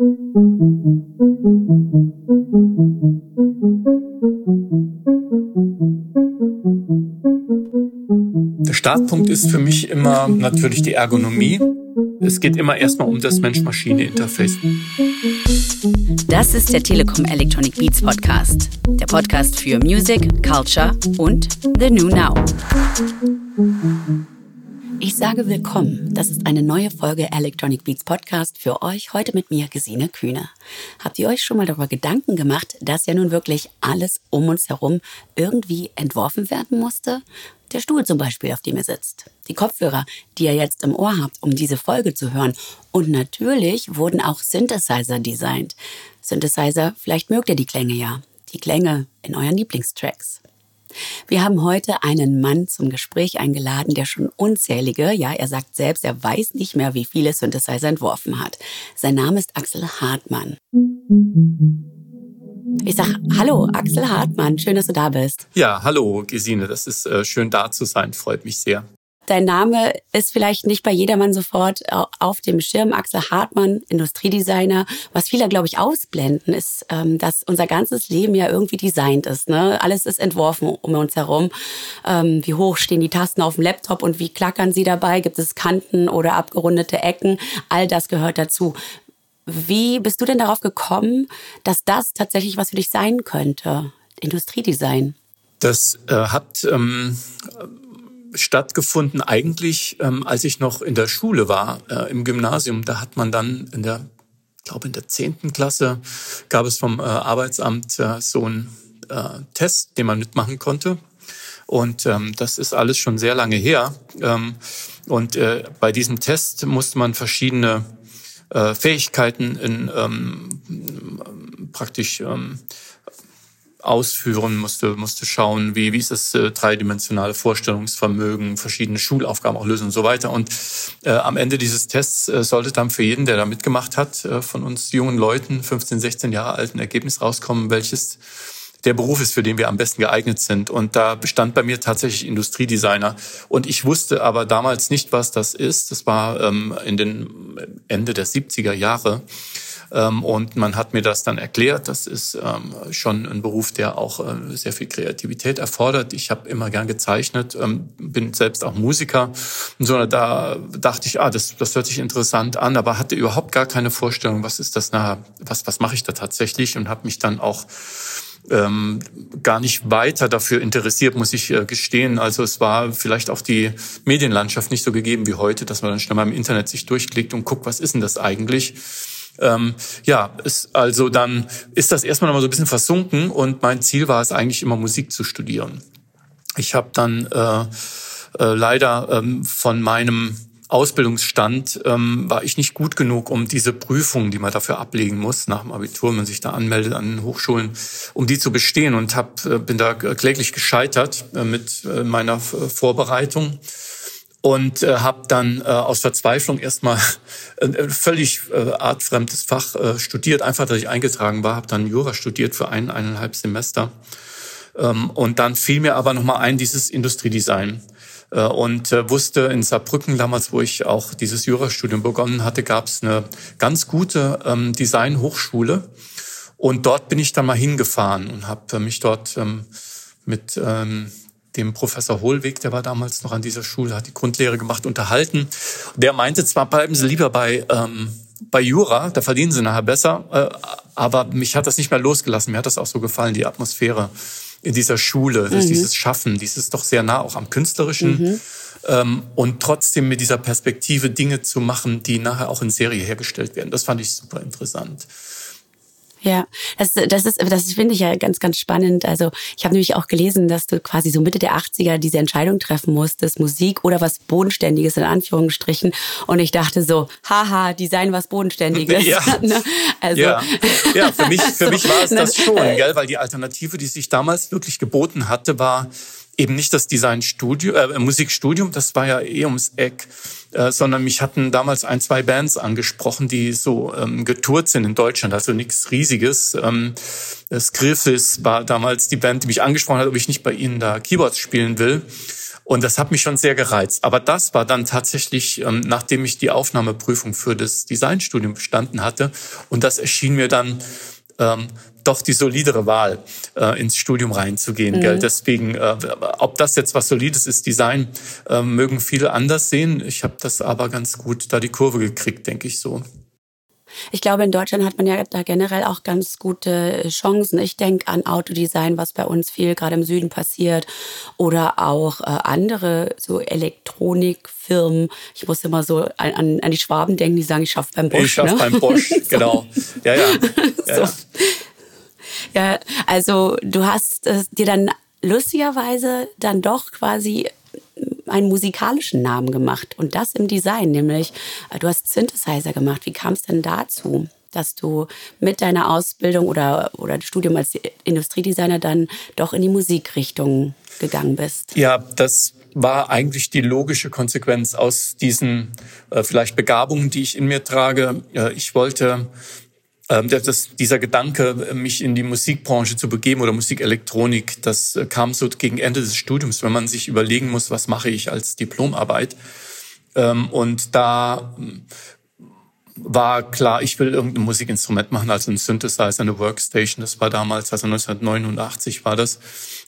Der Startpunkt ist für mich immer natürlich die Ergonomie. Es geht immer erstmal um das Mensch-Maschine-Interface. Das ist der Telekom Electronic Beats Podcast. Der Podcast für Music, Culture und The New Now. Ich sage willkommen. Das ist eine neue Folge Electronic Beats Podcast für euch. Heute mit mir, Gesine Kühne. Habt ihr euch schon mal darüber Gedanken gemacht, dass ja nun wirklich alles um uns herum irgendwie entworfen werden musste? Der Stuhl zum Beispiel, auf dem ihr sitzt. Die Kopfhörer, die ihr jetzt im Ohr habt, um diese Folge zu hören. Und natürlich wurden auch Synthesizer designt. Synthesizer, vielleicht mögt ihr die Klänge ja. Die Klänge in euren Lieblingstracks. Wir haben heute einen Mann zum Gespräch eingeladen, der schon unzählige, ja, er sagt selbst, er weiß nicht mehr, wie viele Synthesizer entworfen hat. Sein Name ist Axel Hartmann. Ich sag Hallo, Axel Hartmann, schön, dass du da bist. Ja, hallo, Gesine, das ist äh, schön da zu sein, freut mich sehr. Dein Name ist vielleicht nicht bei jedermann sofort auf dem Schirm. Axel Hartmann, Industriedesigner. Was viele, glaube ich, ausblenden, ist, ähm, dass unser ganzes Leben ja irgendwie designt ist. Ne? Alles ist entworfen um uns herum. Ähm, wie hoch stehen die Tasten auf dem Laptop und wie klackern sie dabei? Gibt es Kanten oder abgerundete Ecken? All das gehört dazu. Wie bist du denn darauf gekommen, dass das tatsächlich was für dich sein könnte? Industriedesign. Das äh, hat ähm, stattgefunden eigentlich, ähm, als ich noch in der Schule war, äh, im Gymnasium. Da hat man dann in der, glaube in der zehnten Klasse, gab es vom äh, Arbeitsamt äh, so einen äh, Test, den man mitmachen konnte. Und ähm, das ist alles schon sehr lange her. Ähm, und äh, bei diesem Test musste man verschiedene äh, Fähigkeiten in ähm, praktisch ähm, ausführen, musste, musste schauen, wie, wie ist das äh, dreidimensionale Vorstellungsvermögen, verschiedene Schulaufgaben auch lösen und so weiter. Und äh, am Ende dieses Tests äh, sollte dann für jeden, der da mitgemacht hat, äh, von uns jungen Leuten, 15, 16 Jahre alt, ein Ergebnis rauskommen, welches der Beruf ist, für den wir am besten geeignet sind. Und da bestand bei mir tatsächlich Industriedesigner. Und ich wusste aber damals nicht, was das ist. Das war ähm, in den Ende der 70er Jahre. Ähm, und man hat mir das dann erklärt. Das ist ähm, schon ein Beruf, der auch äh, sehr viel Kreativität erfordert. Ich habe immer gern gezeichnet, ähm, bin selbst auch Musiker. Und so, da dachte ich, ah, das, das hört sich interessant an, aber hatte überhaupt gar keine Vorstellung, was ist das nachher, was, was mache ich da tatsächlich und habe mich dann auch ähm, gar nicht weiter dafür interessiert, muss ich äh, gestehen. Also es war vielleicht auch die Medienlandschaft nicht so gegeben wie heute, dass man dann schnell mal im Internet sich durchklickt und guckt, was ist denn das eigentlich? Ähm, ja, ist, also dann ist das erstmal noch mal so ein bisschen versunken und mein Ziel war es eigentlich immer Musik zu studieren. Ich habe dann äh, äh, leider ähm, von meinem Ausbildungsstand ähm, war ich nicht gut genug, um diese Prüfungen, die man dafür ablegen muss, nach dem Abitur, wenn man sich da anmeldet an Hochschulen, um die zu bestehen und hab, äh, bin da kläglich gescheitert äh, mit äh, meiner Vorbereitung und äh, habe dann äh, aus Verzweiflung erstmal ein völlig äh, artfremdes Fach äh, studiert, einfach, dass ich eingetragen war, habe dann Jura studiert für ein, eineinhalb Semester. Ähm, und dann fiel mir aber nochmal ein, dieses Industriedesign. Äh, und äh, wusste in Saarbrücken damals, wo ich auch dieses Jurastudium begonnen hatte, gab es eine ganz gute ähm, Design-Hochschule. Und dort bin ich dann mal hingefahren und habe äh, mich dort ähm, mit ähm, dem Professor Hohlweg, der war damals noch an dieser Schule, hat die Grundlehre gemacht, unterhalten. Der meinte zwar, bleiben Sie lieber bei, ähm, bei Jura, da verdienen Sie nachher besser, äh, aber mich hat das nicht mehr losgelassen. Mir hat das auch so gefallen, die Atmosphäre in dieser Schule, mhm. dieses Schaffen, dieses doch sehr nah auch am Künstlerischen. Mhm. Ähm, und trotzdem mit dieser Perspektive Dinge zu machen, die nachher auch in Serie hergestellt werden. Das fand ich super interessant. Ja, das, das ist, das finde ich ja ganz, ganz spannend. Also ich habe nämlich auch gelesen, dass du quasi so Mitte der 80er diese Entscheidung treffen musstest, Musik oder was Bodenständiges in Anführungsstrichen. Und ich dachte so, haha, Design was Bodenständiges. Ja, ne? also, ja. ja für mich, für mich war es das schon, gell? weil die Alternative, die sich damals wirklich geboten hatte, war eben nicht das Designstudium, äh, Musikstudium, das war ja eh ums Eck, äh, sondern mich hatten damals ein, zwei Bands angesprochen, die so ähm, getourt sind in Deutschland, also nichts Riesiges. Ähm, Skrifis war damals die Band, die mich angesprochen hat, ob ich nicht bei ihnen da Keyboards spielen will. Und das hat mich schon sehr gereizt. Aber das war dann tatsächlich, ähm, nachdem ich die Aufnahmeprüfung für das Designstudium bestanden hatte. Und das erschien mir dann ähm, doch die solidere Wahl, äh, ins Studium reinzugehen. Mhm. Gell? Deswegen, äh, ob das jetzt was Solides ist, Design, äh, mögen viele anders sehen. Ich habe das aber ganz gut da die Kurve gekriegt, denke ich so. Ich glaube, in Deutschland hat man ja da generell auch ganz gute Chancen. Ich denke an Autodesign, was bei uns viel gerade im Süden passiert, oder auch äh, andere so Elektronikfirmen. Ich muss immer so an, an die Schwaben denken, die sagen, ich schaffe beim Bosch. Ich schaffe ne? beim Bosch, genau. Ja, ja. ja, so. ja. Also du hast äh, dir dann lustigerweise dann doch quasi einen musikalischen Namen gemacht und das im Design, nämlich äh, du hast Synthesizer gemacht. Wie kam es denn dazu? dass du mit deiner Ausbildung oder, oder Studium als Industriedesigner dann doch in die Musikrichtung gegangen bist? Ja, das war eigentlich die logische Konsequenz aus diesen äh, vielleicht Begabungen, die ich in mir trage. Äh, ich wollte das, dieser Gedanke, mich in die Musikbranche zu begeben oder Musikelektronik, das äh, kam so gegen Ende des Studiums, wenn man sich überlegen muss, was mache ich als Diplomarbeit. Ähm, und da hm, war klar, ich will irgendein Musikinstrument machen, also ein Synthesizer, eine Workstation. Das war damals, also 1989 war das,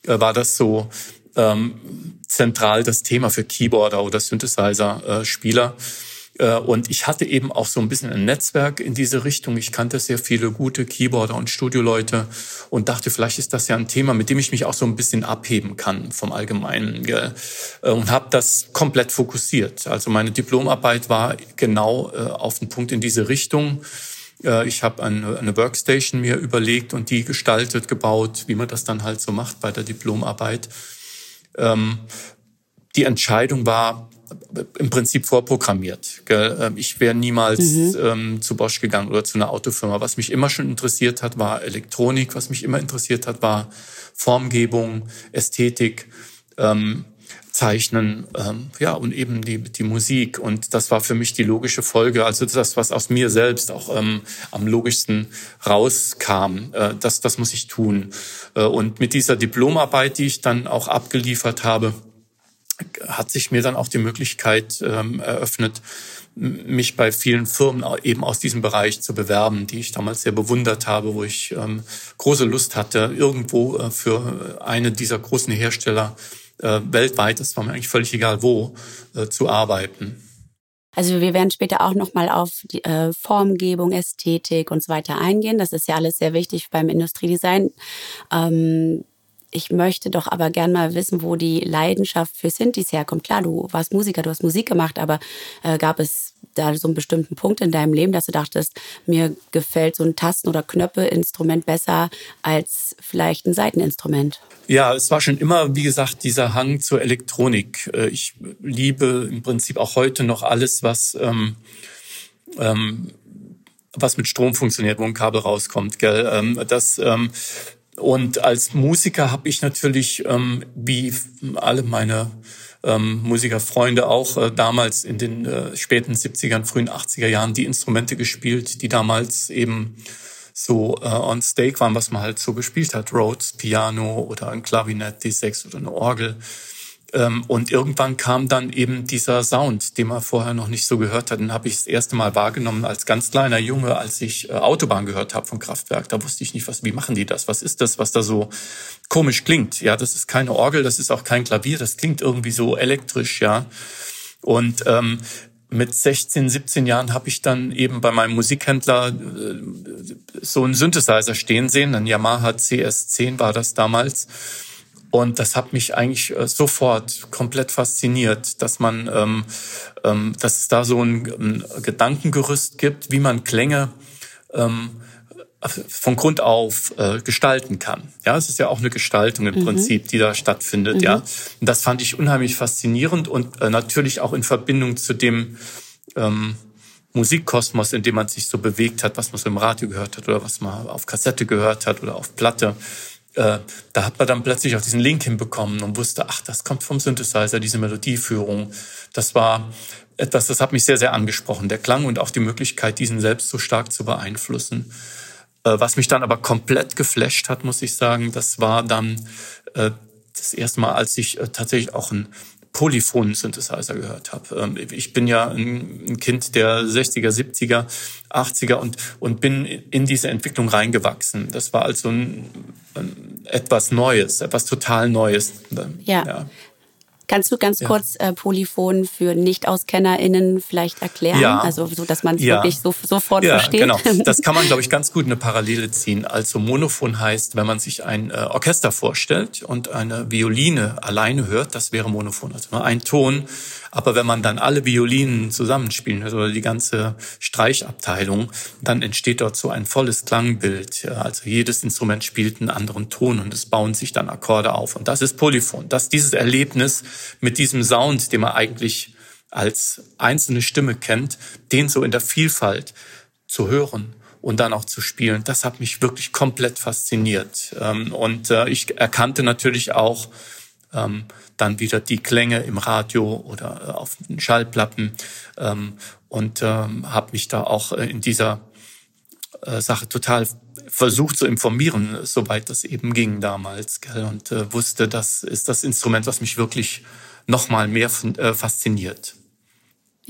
äh, war das so ähm, zentral das Thema für Keyboarder oder Synthesizer-Spieler. Äh, und ich hatte eben auch so ein bisschen ein Netzwerk in diese Richtung. Ich kannte sehr viele gute Keyboarder und Studioleute und dachte, vielleicht ist das ja ein Thema, mit dem ich mich auch so ein bisschen abheben kann vom Allgemeinen. Äh, und habe das komplett fokussiert. Also meine Diplomarbeit war genau äh, auf den Punkt in diese Richtung. Ich habe eine, Workstation mir überlegt und die gestaltet, gebaut, wie man das dann halt so macht bei der Diplomarbeit. Ähm, die Entscheidung war, im Prinzip vorprogrammiert. Ähm, ich wäre niemals mhm. ähm, zu Bosch gegangen oder zu einer Autofirma. Was mich immer schon interessiert hat, war Elektronik. Was mich immer interessiert hat, war Formgebung, Ästhetik, ähm, Zeichnen, ähm, ja und eben die die Musik. Und das war für mich die logische Folge. Also das, was aus mir selbst auch ähm, am logischsten rauskam, äh, das das muss ich tun. Äh, und mit dieser Diplomarbeit, die ich dann auch abgeliefert habe hat sich mir dann auch die Möglichkeit ähm, eröffnet, mich bei vielen Firmen eben aus diesem Bereich zu bewerben, die ich damals sehr bewundert habe, wo ich ähm, große Lust hatte, irgendwo äh, für eine dieser großen Hersteller äh, weltweit, das war mir eigentlich völlig egal wo, äh, zu arbeiten. Also wir werden später auch nochmal auf die äh, Formgebung, Ästhetik und so weiter eingehen. Das ist ja alles sehr wichtig beim Industriedesign. Ähm, ich möchte doch aber gern mal wissen, wo die Leidenschaft für Synthes herkommt. Klar, du warst Musiker, du hast Musik gemacht, aber äh, gab es da so einen bestimmten Punkt in deinem Leben, dass du dachtest, mir gefällt so ein Tasten- oder Knöpfe-Instrument besser als vielleicht ein Seiteninstrument? Ja, es war schon immer, wie gesagt, dieser Hang zur Elektronik. Äh, ich liebe im Prinzip auch heute noch alles, was ähm, ähm, was mit Strom funktioniert, wo ein Kabel rauskommt. Gell? Ähm, das ähm, und als Musiker habe ich natürlich, ähm, wie alle meine ähm, Musikerfreunde auch äh, damals in den äh, späten 70ern, frühen 80er Jahren die Instrumente gespielt, die damals eben so äh, on stake waren, was man halt so gespielt hat. Rhodes, Piano oder ein Klavinett, D6 oder eine Orgel. Ähm, und irgendwann kam dann eben dieser Sound, den man vorher noch nicht so gehört hat. Den habe ich das erste Mal wahrgenommen als ganz kleiner Junge, als ich äh, Autobahn gehört habe vom Kraftwerk. Da wusste ich nicht, was, wie machen die das? Was ist das, was da so komisch klingt? Ja, das ist keine Orgel, das ist auch kein Klavier, das klingt irgendwie so elektrisch, ja. Und ähm, mit 16, 17 Jahren habe ich dann eben bei meinem Musikhändler äh, so einen Synthesizer stehen sehen, ein Yamaha CS10 war das damals. Und das hat mich eigentlich äh, sofort komplett fasziniert, dass man, ähm, ähm, dass es da so ein, ein Gedankengerüst gibt, wie man Klänge ähm, von Grund auf äh, gestalten kann. Ja, es ist ja auch eine Gestaltung im mhm. Prinzip, die da stattfindet. Mhm. Ja, und das fand ich unheimlich faszinierend und äh, natürlich auch in Verbindung zu dem ähm, Musikkosmos, in dem man sich so bewegt hat, was man so im Radio gehört hat oder was man auf Kassette gehört hat oder auf Platte. Äh, da hat man dann plötzlich auch diesen Link hinbekommen und wusste, ach, das kommt vom Synthesizer, diese Melodieführung. Das war etwas, das hat mich sehr, sehr angesprochen, der Klang und auch die Möglichkeit, diesen selbst so stark zu beeinflussen. Äh, was mich dann aber komplett geflasht hat, muss ich sagen, das war dann äh, das erste Mal, als ich tatsächlich auch ein Polyphon-Synthesizer gehört habe. Ähm, ich bin ja ein Kind der 60er, 70er, 80er und, und bin in diese Entwicklung reingewachsen. Das war also ein etwas Neues, etwas total Neues. ja. ja. Kannst du ganz ja. kurz äh, Polyphon für Nicht-AuskennerInnen vielleicht erklären? Ja. Also so, dass man es ja. wirklich so, sofort ja, versteht. Genau. Das kann man, glaube ich, ganz gut eine Parallele ziehen. Also Monophon heißt, wenn man sich ein äh, Orchester vorstellt und eine Violine alleine hört, das wäre Monophon. Also nur ein Ton aber wenn man dann alle Violinen zusammenspielen hört oder die ganze Streichabteilung, dann entsteht dort so ein volles Klangbild. Also jedes Instrument spielt einen anderen Ton und es bauen sich dann Akkorde auf. Und das ist Polyphon. Das dieses Erlebnis mit diesem Sound, den man eigentlich als einzelne Stimme kennt, den so in der Vielfalt zu hören und dann auch zu spielen, das hat mich wirklich komplett fasziniert. Ähm, und äh, ich erkannte natürlich auch, ähm, dann wieder die Klänge im Radio oder äh, auf den Schallplatten ähm, und ähm, habe mich da auch äh, in dieser äh, Sache total versucht zu informieren, soweit das eben ging damals, gell? und äh, wusste, das ist das Instrument, was mich wirklich noch mal mehr äh, fasziniert.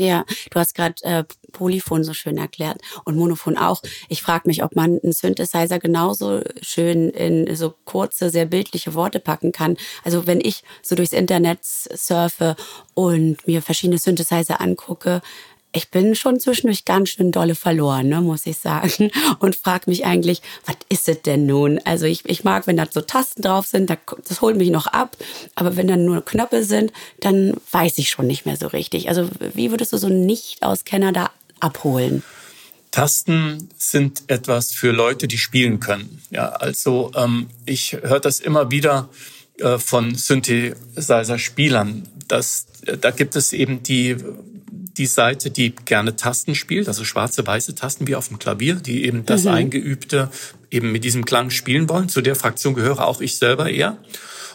Ja, du hast gerade äh, Polyphon so schön erklärt und Monophon auch. Ich frage mich, ob man einen Synthesizer genauso schön in so kurze, sehr bildliche Worte packen kann. Also wenn ich so durchs Internet surfe und mir verschiedene Synthesizer angucke, ich bin schon zwischendurch ganz schön dolle verloren, ne, muss ich sagen. Und frage mich eigentlich, was ist es denn nun? Also ich, ich mag, wenn da so Tasten drauf sind, das holt mich noch ab. Aber wenn dann nur Knöpfe sind, dann weiß ich schon nicht mehr so richtig. Also wie würdest du so einen Nicht-Auskenner da abholen? Tasten sind etwas für Leute, die spielen können. Ja, also ähm, ich höre das immer wieder äh, von Synthesizer-Spielern. dass äh, da gibt es eben die die Seite, die gerne Tasten spielt, also schwarze, weiße Tasten wie auf dem Klavier, die eben das mhm. Eingeübte eben mit diesem Klang spielen wollen. Zu der Fraktion gehöre auch ich selber eher.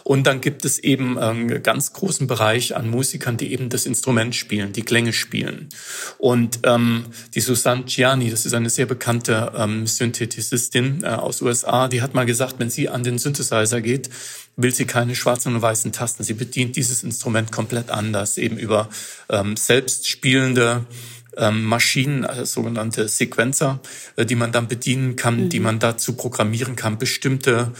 Und dann gibt es eben einen ganz großen Bereich an Musikern, die eben das Instrument spielen, die Klänge spielen. Und ähm, die Susanne Gianni, das ist eine sehr bekannte ähm, Synthetisistin äh, aus USA, die hat mal gesagt, wenn sie an den Synthesizer geht, will sie keine schwarzen und weißen Tasten. Sie bedient dieses Instrument komplett anders, eben über ähm, selbstspielende ähm, Maschinen, also sogenannte Sequenzer, äh, die man dann bedienen kann, mhm. die man dazu programmieren kann, bestimmte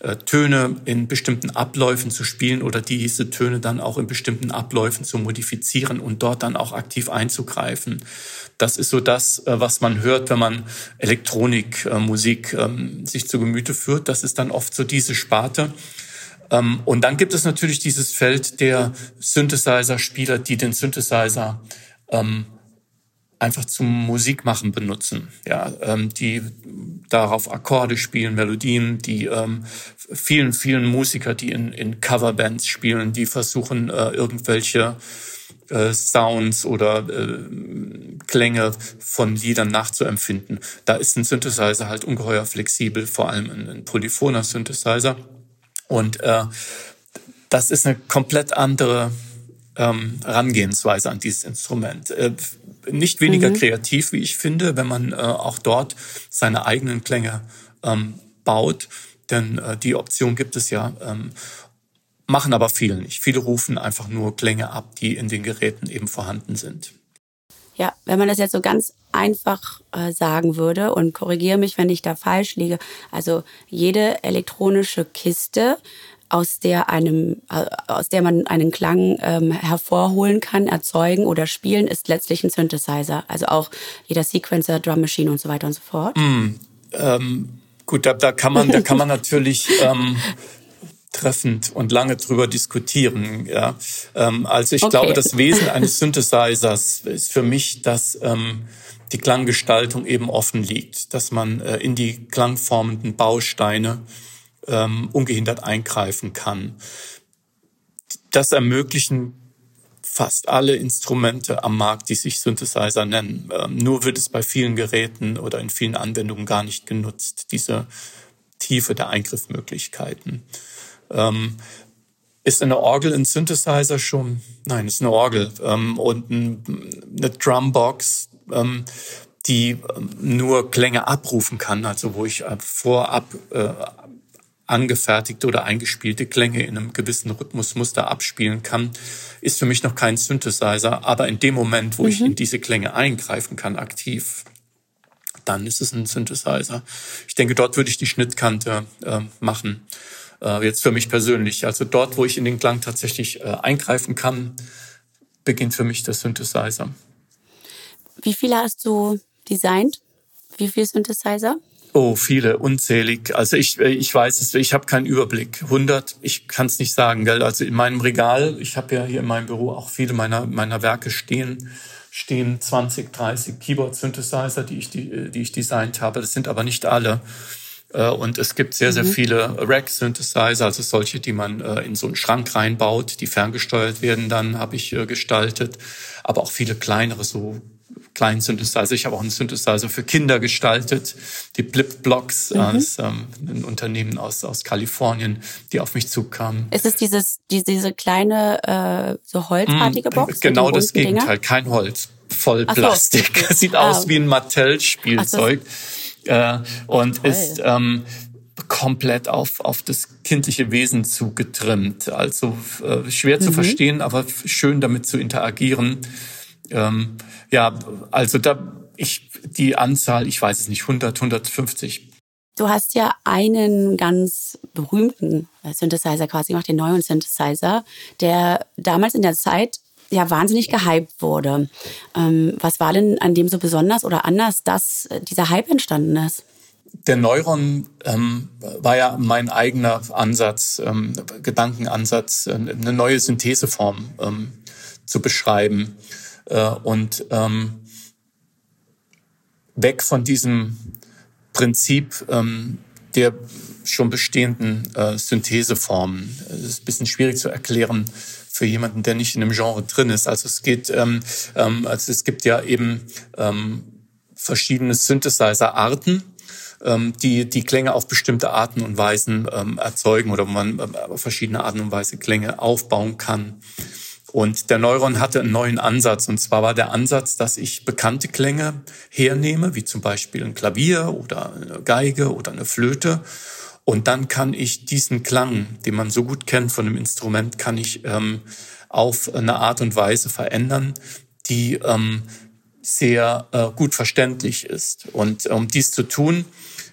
äh, Töne in bestimmten Abläufen zu spielen oder diese Töne dann auch in bestimmten Abläufen zu modifizieren und dort dann auch aktiv einzugreifen. Das ist so das, was man hört, wenn man Elektronikmusik äh, ähm, sich zu Gemüte führt. Das ist dann oft so diese Sparte. Ähm, und dann gibt es natürlich dieses Feld der Synthesizer-Spieler, die den Synthesizer ähm, einfach zum Musikmachen benutzen. Ja, ähm, die darauf Akkorde spielen, Melodien, die ähm, vielen, vielen Musiker, die in, in Coverbands spielen, die versuchen äh, irgendwelche äh, Sounds oder äh, Klänge von Liedern nachzuempfinden. Da ist ein Synthesizer halt ungeheuer flexibel, vor allem ein, ein polyphoner Synthesizer. Und äh, das ist eine komplett andere ähm, Herangehensweise an dieses Instrument. Äh, nicht weniger mhm. kreativ, wie ich finde, wenn man äh, auch dort seine eigenen Klänge ähm, baut. Denn äh, die Option gibt es ja. Ähm, machen aber viele nicht. Viele rufen einfach nur Klänge ab, die in den Geräten eben vorhanden sind. Ja, wenn man das jetzt so ganz einfach äh, sagen würde und korrigiere mich, wenn ich da falsch liege. Also jede elektronische Kiste aus der einem, äh, aus der man einen Klang ähm, hervorholen kann, erzeugen oder spielen, ist letztlich ein Synthesizer. Also auch jeder Sequencer, Drum Machine und so weiter und so fort. Mm, ähm, gut, da, da kann man, da kann man natürlich ähm, treffend und lange drüber diskutieren. Ja, ähm, also ich okay. glaube, das Wesen eines Synthesizers ist für mich, dass ähm, die Klanggestaltung eben offen liegt, dass man äh, in die klangformenden Bausteine ähm, ungehindert eingreifen kann. Das ermöglichen fast alle Instrumente am Markt, die sich Synthesizer nennen. Ähm, nur wird es bei vielen Geräten oder in vielen Anwendungen gar nicht genutzt, diese Tiefe der Eingriffmöglichkeiten. Ähm, ist eine Orgel ein Synthesizer schon? Nein, ist eine Orgel. Ähm, und ein, eine Drumbox, ähm, die ähm, nur Klänge abrufen kann, also wo ich äh, vorab äh, angefertigte oder eingespielte Klänge in einem gewissen Rhythmusmuster abspielen kann, ist für mich noch kein Synthesizer. Aber in dem Moment, wo mhm. ich in diese Klänge eingreifen kann, aktiv, dann ist es ein Synthesizer. Ich denke, dort würde ich die Schnittkante äh, machen. Äh, jetzt für mich persönlich. Also dort, wo ich in den Klang tatsächlich äh, eingreifen kann, beginnt für mich der Synthesizer. Wie viele hast du designt? Wie viele Synthesizer? Oh, viele, unzählig. Also ich, äh, ich weiß es, ich habe keinen Überblick. 100, ich kann es nicht sagen. Gell? Also in meinem Regal, ich habe ja hier in meinem Büro auch viele meiner, meiner Werke stehen, stehen 20, 30 Keyboard-Synthesizer, die ich, die, die ich designt habe. Das sind aber nicht alle. Äh, und es gibt sehr, sehr mhm. viele Rack-Synthesizer, also solche, die man äh, in so einen Schrank reinbaut, die ferngesteuert werden, dann habe ich gestaltet. Aber auch viele kleinere, so kleinen Synthesizer. Ich habe auch einen Synthesizer für Kinder gestaltet, die Blip Blocks, mhm. als ähm, ein Unternehmen aus, aus Kalifornien, die auf mich zukamen. Ist es dieses, die, diese kleine, äh, so holzartige mhm. Box? Genau das Gegenteil, Dinger? kein Holz, voll Plastik. So. Sieht ah, aus wie ein Mattel-Spielzeug. Äh, und Toll. ist ähm, komplett auf, auf das kindliche Wesen zugetrimmt. Also äh, schwer mhm. zu verstehen, aber schön damit zu interagieren. Ähm, ja, also da ich die Anzahl, ich weiß es nicht, 100, 150. Du hast ja einen ganz berühmten Synthesizer quasi gemacht, den neuen Synthesizer, der damals in der Zeit ja wahnsinnig gehypt wurde. Ähm, was war denn an dem so besonders oder anders, dass dieser Hype entstanden ist? Der Neuron ähm, war ja mein eigener Ansatz, ähm, Gedankenansatz, äh, eine neue Syntheseform ähm, zu beschreiben. Äh, und ähm, weg von diesem Prinzip ähm, der schon bestehenden äh, Syntheseformen. Das ist ein bisschen schwierig zu erklären für jemanden, der nicht in dem Genre drin ist. Also es geht, ähm, ähm, also es gibt ja eben ähm, verschiedene Synthesizer-Arten, ähm, die die Klänge auf bestimmte Arten und Weisen ähm, erzeugen oder man äh, auf verschiedene Arten und Weise Klänge aufbauen kann. Und der Neuron hatte einen neuen Ansatz. Und zwar war der Ansatz, dass ich bekannte Klänge hernehme, wie zum Beispiel ein Klavier oder eine Geige oder eine Flöte. Und dann kann ich diesen Klang, den man so gut kennt von einem Instrument, kann ich ähm, auf eine Art und Weise verändern, die ähm, sehr äh, gut verständlich ist. Und um dies zu tun,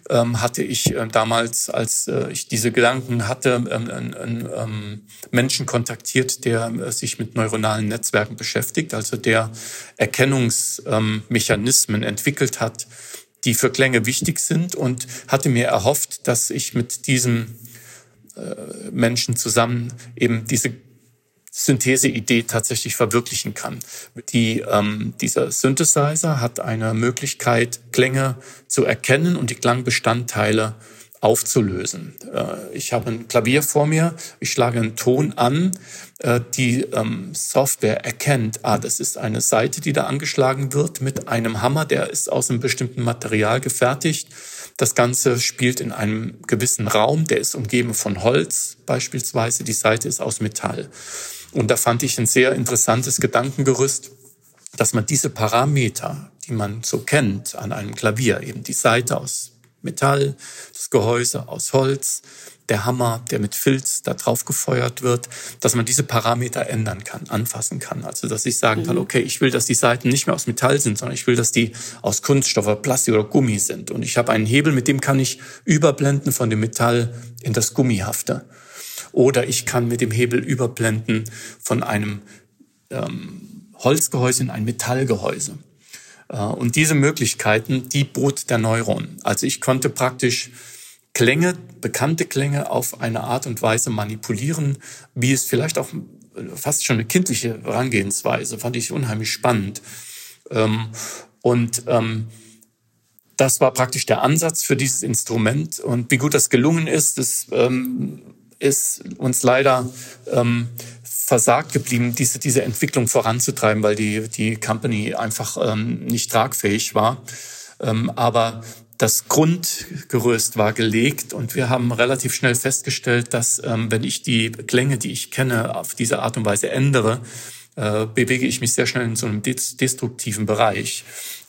ähm, hatte ich äh, damals, als äh, ich diese Gedanken hatte, ähm, ähm, Menschen kontaktiert, der äh, sich mit neuronalen Netzwerken beschäftigt, also der Erkennungsmechanismen entwickelt hat, die für Klänge wichtig sind und hatte mir erhofft, dass ich mit diesem Menschen zusammen eben diese Syntheseidee tatsächlich verwirklichen kann. Die, ähm, dieser Synthesizer hat eine Möglichkeit, Klänge zu erkennen und die Klangbestandteile aufzulösen. Äh, ich habe ein Klavier vor mir, ich schlage einen Ton an, äh, die ähm, Software erkennt, ah, das ist eine Seite, die da angeschlagen wird mit einem Hammer, der ist aus einem bestimmten Material gefertigt. Das Ganze spielt in einem gewissen Raum, der ist umgeben von Holz beispielsweise, die Seite ist aus Metall. Und da fand ich ein sehr interessantes Gedankengerüst, dass man diese Parameter, die man so kennt an einem Klavier, eben die Seite aus Metall, das Gehäuse aus Holz, der Hammer, der mit Filz da drauf gefeuert wird, dass man diese Parameter ändern kann, anfassen kann. Also dass ich sagen kann, mhm. okay, ich will, dass die Seiten nicht mehr aus Metall sind, sondern ich will, dass die aus Kunststoff oder Plastik oder Gummi sind. Und ich habe einen Hebel, mit dem kann ich überblenden von dem Metall in das Gummihafte. Oder ich kann mit dem Hebel überblenden von einem ähm, Holzgehäuse in ein Metallgehäuse. Äh, und diese Möglichkeiten, die bot der Neuron. Also ich konnte praktisch Klänge, bekannte Klänge auf eine Art und Weise manipulieren, wie es vielleicht auch fast schon eine kindliche Herangehensweise, fand ich unheimlich spannend. Ähm, und ähm, das war praktisch der Ansatz für dieses Instrument. Und wie gut das gelungen ist, das ähm, ist uns leider ähm, versagt geblieben, diese, diese Entwicklung voranzutreiben, weil die, die Company einfach ähm, nicht tragfähig war. Ähm, aber das Grundgerüst war gelegt und wir haben relativ schnell festgestellt, dass ähm, wenn ich die Klänge, die ich kenne, auf diese Art und Weise ändere, äh, bewege ich mich sehr schnell in so einem destruktiven Bereich.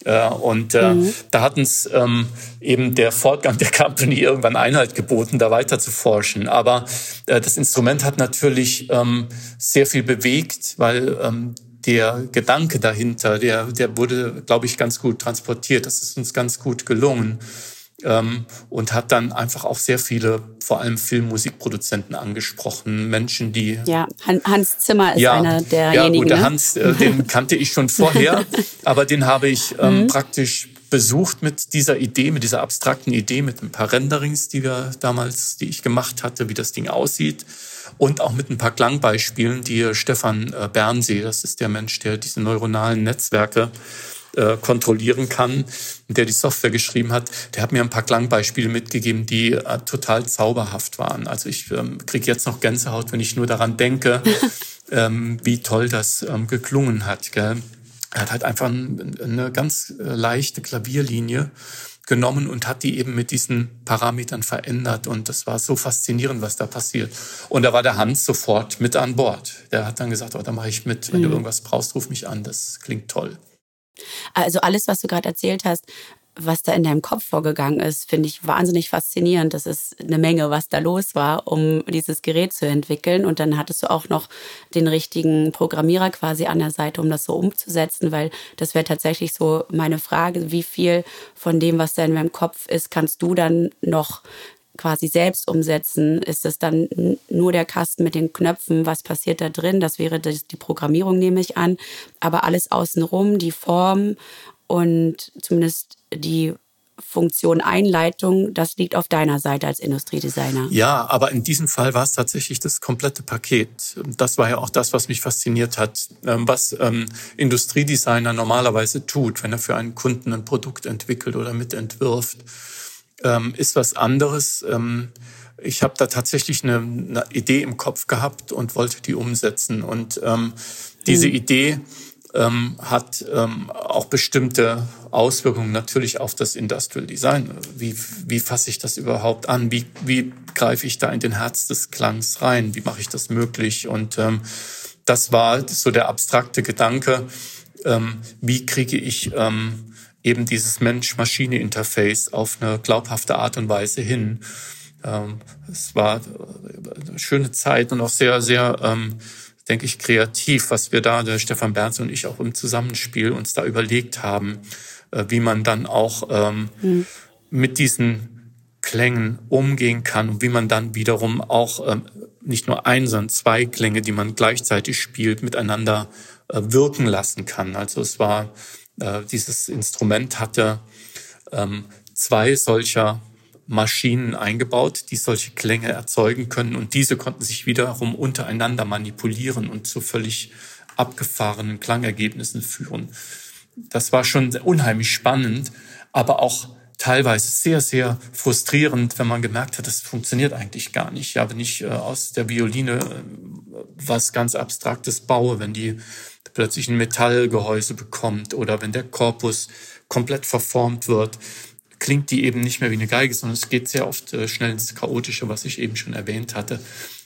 Äh, und äh, mhm. da hat uns ähm, eben der Fortgang der Company irgendwann Einhalt geboten, da weiter zu forschen. Aber äh, das Instrument hat natürlich ähm, sehr viel bewegt, weil ähm, der Gedanke dahinter, der, der wurde, glaube ich, ganz gut transportiert. Das ist uns ganz gut gelungen ähm, und hat dann einfach auch sehr viele, vor allem Filmmusikproduzenten angesprochen, Menschen, die ja Hans Zimmer ist ja, einer derjenigen. Ja, gut, der ne? Hans, äh, den kannte ich schon vorher, aber den habe ich ähm, mhm. praktisch besucht mit dieser Idee, mit dieser abstrakten Idee, mit ein paar Renderings, die wir damals, die ich gemacht hatte, wie das Ding aussieht und auch mit ein paar Klangbeispielen, die Stefan äh, Bernsee, das ist der Mensch, der diese neuronalen Netzwerke äh, kontrollieren kann, der die Software geschrieben hat, der hat mir ein paar Klangbeispiele mitgegeben, die äh, total zauberhaft waren. Also ich ähm, kriege jetzt noch Gänsehaut, wenn ich nur daran denke, ähm, wie toll das ähm, geklungen hat. Gell? Er hat halt einfach eine ganz äh, leichte Klavierlinie genommen und hat die eben mit diesen Parametern verändert. Und das war so faszinierend, was da passiert. Und da war der Hans sofort mit an Bord. Der hat dann gesagt, oh, da mache ich mit. Wenn mhm. du irgendwas brauchst, ruf mich an. Das klingt toll. Also alles, was du gerade erzählt hast, was da in deinem Kopf vorgegangen ist, finde ich wahnsinnig faszinierend. Das ist eine Menge, was da los war, um dieses Gerät zu entwickeln. Und dann hattest du auch noch den richtigen Programmierer quasi an der Seite, um das so umzusetzen, weil das wäre tatsächlich so meine Frage, wie viel von dem, was da in meinem Kopf ist, kannst du dann noch quasi selbst umsetzen? Ist es dann nur der Kasten mit den Knöpfen? Was passiert da drin? Das wäre die Programmierung, nehme ich an. Aber alles außenrum, die Form und zumindest die Funktion Einleitung, das liegt auf deiner Seite als Industriedesigner. Ja, aber in diesem Fall war es tatsächlich das komplette Paket. Das war ja auch das, was mich fasziniert hat, ähm, was ähm, Industriedesigner normalerweise tut, wenn er für einen Kunden ein Produkt entwickelt oder mitentwirft ähm, ist was anderes. Ähm, ich habe da tatsächlich eine, eine, Idee im Kopf gehabt und wollte die umsetzen. Und ähm, diese mhm. Idee ähm, hat ähm, auch bestimmte Auswirkungen natürlich auf das Industrial Design. Wie, wie fasse ich das überhaupt an? Wie, wie greife ich da in den Herz des Klangs rein? Wie mache ich das möglich? Und ähm, das war so der abstrakte Gedanke. Ähm, wie kriege ich ähm, eben dieses Mensch-Maschine-Interface auf eine glaubhafte Art und Weise hin. Ähm, es war eine schöne Zeit und auch sehr, sehr, ähm, denke ich, kreativ, was wir da, der Stefan Berns und ich auch im Zusammenspiel uns da überlegt haben, äh, wie man dann auch ähm, mhm. mit diesen Klängen umgehen kann und wie man dann wiederum auch ähm, nicht nur ein, sondern zwei Klänge, die man gleichzeitig spielt, miteinander äh, wirken lassen kann. Also es war äh, dieses Instrument hatte ähm, zwei solcher Maschinen eingebaut, die solche Klänge erzeugen können und diese konnten sich wiederum untereinander manipulieren und zu völlig abgefahrenen Klangergebnissen führen. Das war schon unheimlich spannend, aber auch teilweise sehr, sehr frustrierend, wenn man gemerkt hat, das funktioniert eigentlich gar nicht. Ja, wenn ich äh, aus der Violine äh, was ganz Abstraktes baue, wenn die plötzlich ein Metallgehäuse bekommt oder wenn der Korpus komplett verformt wird, klingt die eben nicht mehr wie eine Geige, sondern es geht sehr oft äh, schnell ins Chaotische, was ich eben schon erwähnt hatte.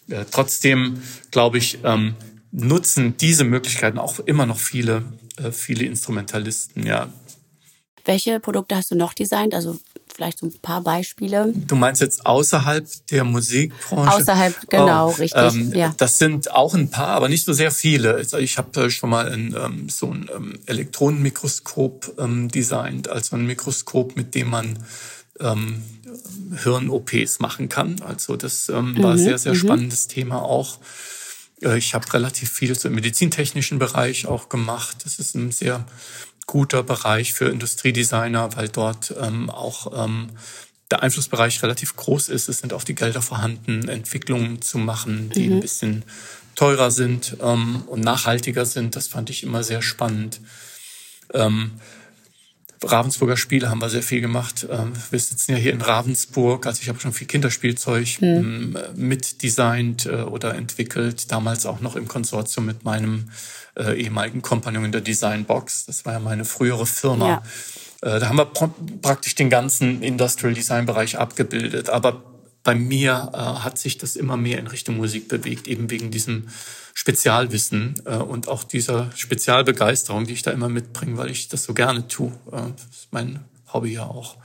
Äh, trotzdem, glaube ich, ähm, nutzen diese Möglichkeiten auch immer noch viele, äh, viele Instrumentalisten, ja. Welche Produkte hast du noch designt? Also vielleicht so ein paar Beispiele. Du meinst jetzt außerhalb der Musikbranche? Außerhalb, genau, oh, richtig. Ähm, ja. Das sind auch ein paar, aber nicht so sehr viele. Ich habe äh, schon mal ein, ähm, so ein ähm, Elektronenmikroskop ähm, designt, also ein Mikroskop, mit dem man ähm, Hirn-OPs machen kann. Also das ähm, war mhm, sehr, sehr mhm. spannendes Thema auch. Äh, ich habe relativ viel so im medizintechnischen Bereich auch gemacht. Das ist ein sehr guter Bereich für Industriedesigner, weil dort ähm, auch ähm, der Einflussbereich relativ groß ist. Es sind auch die Gelder vorhanden, Entwicklungen zu machen, die mhm. ein bisschen teurer sind ähm, und nachhaltiger sind. Das fand ich immer sehr spannend. Ähm, Ravensburger Spiele haben wir sehr viel gemacht. Ähm, wir sitzen ja hier in Ravensburg, also ich habe schon viel Kinderspielzeug mhm. mitdesignt äh, oder entwickelt, damals auch noch im Konsortium mit meinem äh, ehemaligen Kompagnon in der Designbox. Das war ja meine frühere Firma. Ja. Äh, da haben wir praktisch den ganzen Industrial Design Bereich abgebildet. Aber bei mir äh, hat sich das immer mehr in Richtung Musik bewegt, eben wegen diesem Spezialwissen äh, und auch dieser Spezialbegeisterung, die ich da immer mitbringe, weil ich das so gerne tue. Äh, das ist mein Hobby ja auch.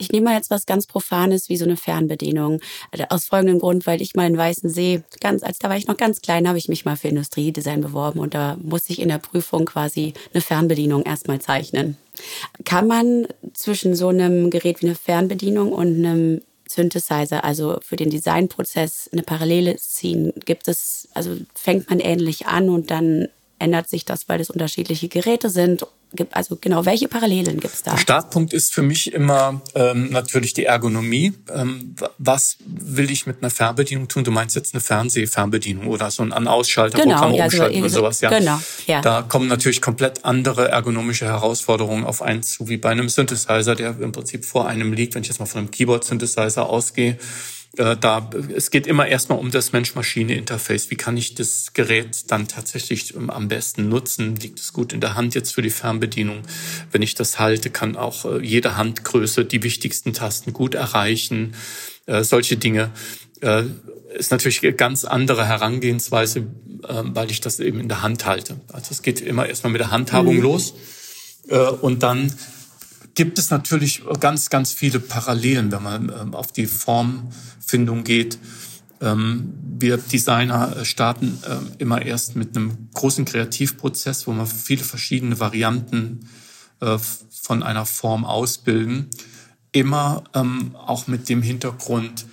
Ich nehme mal jetzt was ganz Profanes wie so eine Fernbedienung. Also aus folgendem Grund, weil ich mal in Weißensee, ganz, als da war ich noch ganz klein, habe ich mich mal für Industriedesign beworben und da musste ich in der Prüfung quasi eine Fernbedienung erstmal zeichnen. Kann man zwischen so einem Gerät wie eine Fernbedienung und einem Synthesizer, also für den Designprozess eine Parallele ziehen? Gibt es, also fängt man ähnlich an und dann ändert sich das, weil es unterschiedliche Geräte sind also genau, welche Parallelen gibt es da? Der Startpunkt ist für mich immer ähm, natürlich die Ergonomie. Ähm, was will ich mit einer Fernbedienung tun? Du meinst jetzt eine Fernsehfernbedienung oder so ein An-Ausschalter, genau, Programm ja, umschalten so, oder sowas. Ja. Genau, ja. Da kommen natürlich komplett andere ergonomische Herausforderungen auf einen zu, wie bei einem Synthesizer, der im Prinzip vor einem liegt. Wenn ich jetzt mal von einem Keyboard-Synthesizer ausgehe, äh, da, es geht immer erstmal um das Mensch-Maschine-Interface. Wie kann ich das Gerät dann tatsächlich ähm, am besten nutzen? Liegt es gut in der Hand jetzt für die Fernbedienung? Wenn ich das halte, kann auch äh, jede Handgröße die wichtigsten Tasten gut erreichen. Äh, solche Dinge äh, ist natürlich eine ganz andere Herangehensweise, äh, weil ich das eben in der Hand halte. Also es geht immer erstmal mit der Handhabung mhm. los äh, und dann gibt es natürlich ganz, ganz viele Parallelen, wenn man ähm, auf die Formfindung geht. Ähm, wir Designer starten ähm, immer erst mit einem großen Kreativprozess, wo wir viele verschiedene Varianten äh, von einer Form ausbilden. Immer auch mit dem Hintergrund,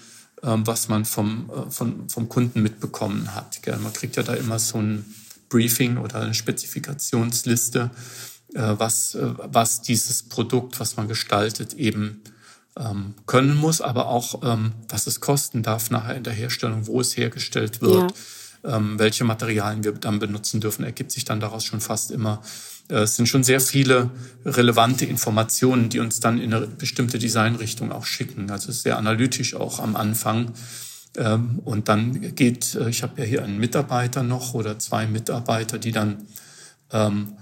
was man vom, äh, vom, vom Kunden mitbekommen hat. Man kriegt ja da immer so ein Briefing oder eine Spezifikationsliste äh, was, äh, was dieses Produkt, was man gestaltet, eben ähm, können muss, aber auch, ähm, was es kosten darf nachher in der Herstellung, wo es hergestellt wird, ja. ähm, welche Materialien wir dann benutzen dürfen, ergibt sich dann daraus schon fast immer. Äh, es sind schon sehr viele relevante Informationen, die uns dann in eine bestimmte Designrichtung auch schicken. Also sehr analytisch auch am Anfang. Ähm, und dann geht, ich habe ja hier einen Mitarbeiter noch oder zwei Mitarbeiter, die dann ähm,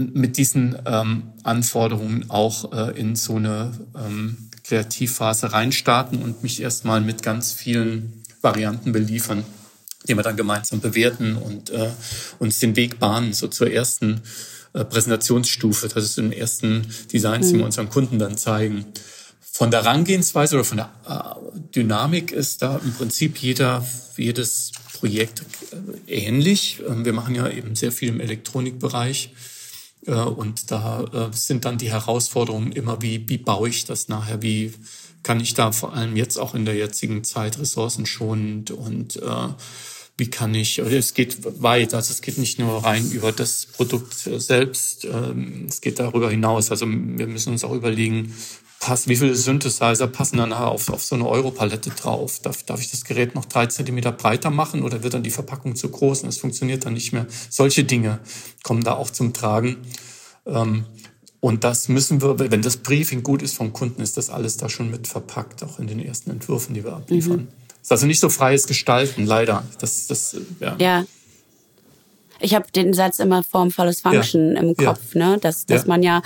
mit diesen ähm, Anforderungen auch äh, in so eine ähm, Kreativphase reinstarten und mich erstmal mit ganz vielen Varianten beliefern, die wir dann gemeinsam bewerten und äh, uns den Weg bahnen, so zur ersten äh, Präsentationsstufe, das ist den ersten Designs, mhm. die wir unseren Kunden dann zeigen. Von der Herangehensweise oder von der äh, Dynamik ist da im Prinzip jeder, jedes Projekt äh, ähnlich. Ähm, wir machen ja eben sehr viel im Elektronikbereich. Äh, und da äh, sind dann die Herausforderungen immer, wie, wie baue ich das nachher, wie kann ich da vor allem jetzt auch in der jetzigen Zeit ressourcenschonend und äh, wie kann ich, es geht weit, also es geht nicht nur rein über das Produkt selbst, ähm, es geht darüber hinaus. Also wir müssen uns auch überlegen, passt, wie viele Synthesizer passen dann auf, auf so eine Europalette drauf? Darf, darf ich das Gerät noch drei Zentimeter breiter machen oder wird dann die Verpackung zu groß und es funktioniert dann nicht mehr? Solche Dinge kommen da auch zum Tragen. Ähm, und das müssen wir, wenn das Briefing gut ist vom Kunden, ist das alles da schon mit verpackt, auch in den ersten Entwürfen, die wir abliefern. Mhm. Ist also nicht so freies Gestalten, leider. Das, das, ja. ja. Ich habe den Satz immer Form follows Function ja. im Kopf, ja. ne? Dass, dass ja. man ja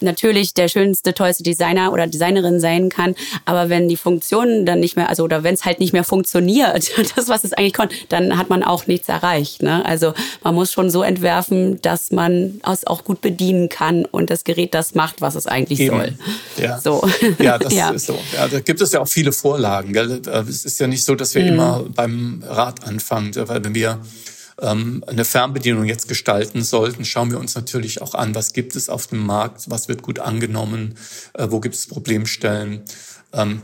natürlich der schönste, tollste Designer oder Designerin sein kann, aber wenn die Funktionen dann nicht mehr, also oder wenn es halt nicht mehr funktioniert, das, was es eigentlich konnte, dann hat man auch nichts erreicht. Ne? Also man muss schon so entwerfen, dass man es auch gut bedienen kann und das Gerät das macht, was es eigentlich Eben. soll. Ja, so. ja das ist so. Ja, da gibt es ja auch viele Vorlagen. Gell? Es ist ja nicht so, dass wir mhm. immer beim Rad anfangen, weil wenn wir eine Fernbedienung jetzt gestalten sollten, schauen wir uns natürlich auch an, was gibt es auf dem Markt, was wird gut angenommen, äh, wo gibt es Problemstellen. Ähm,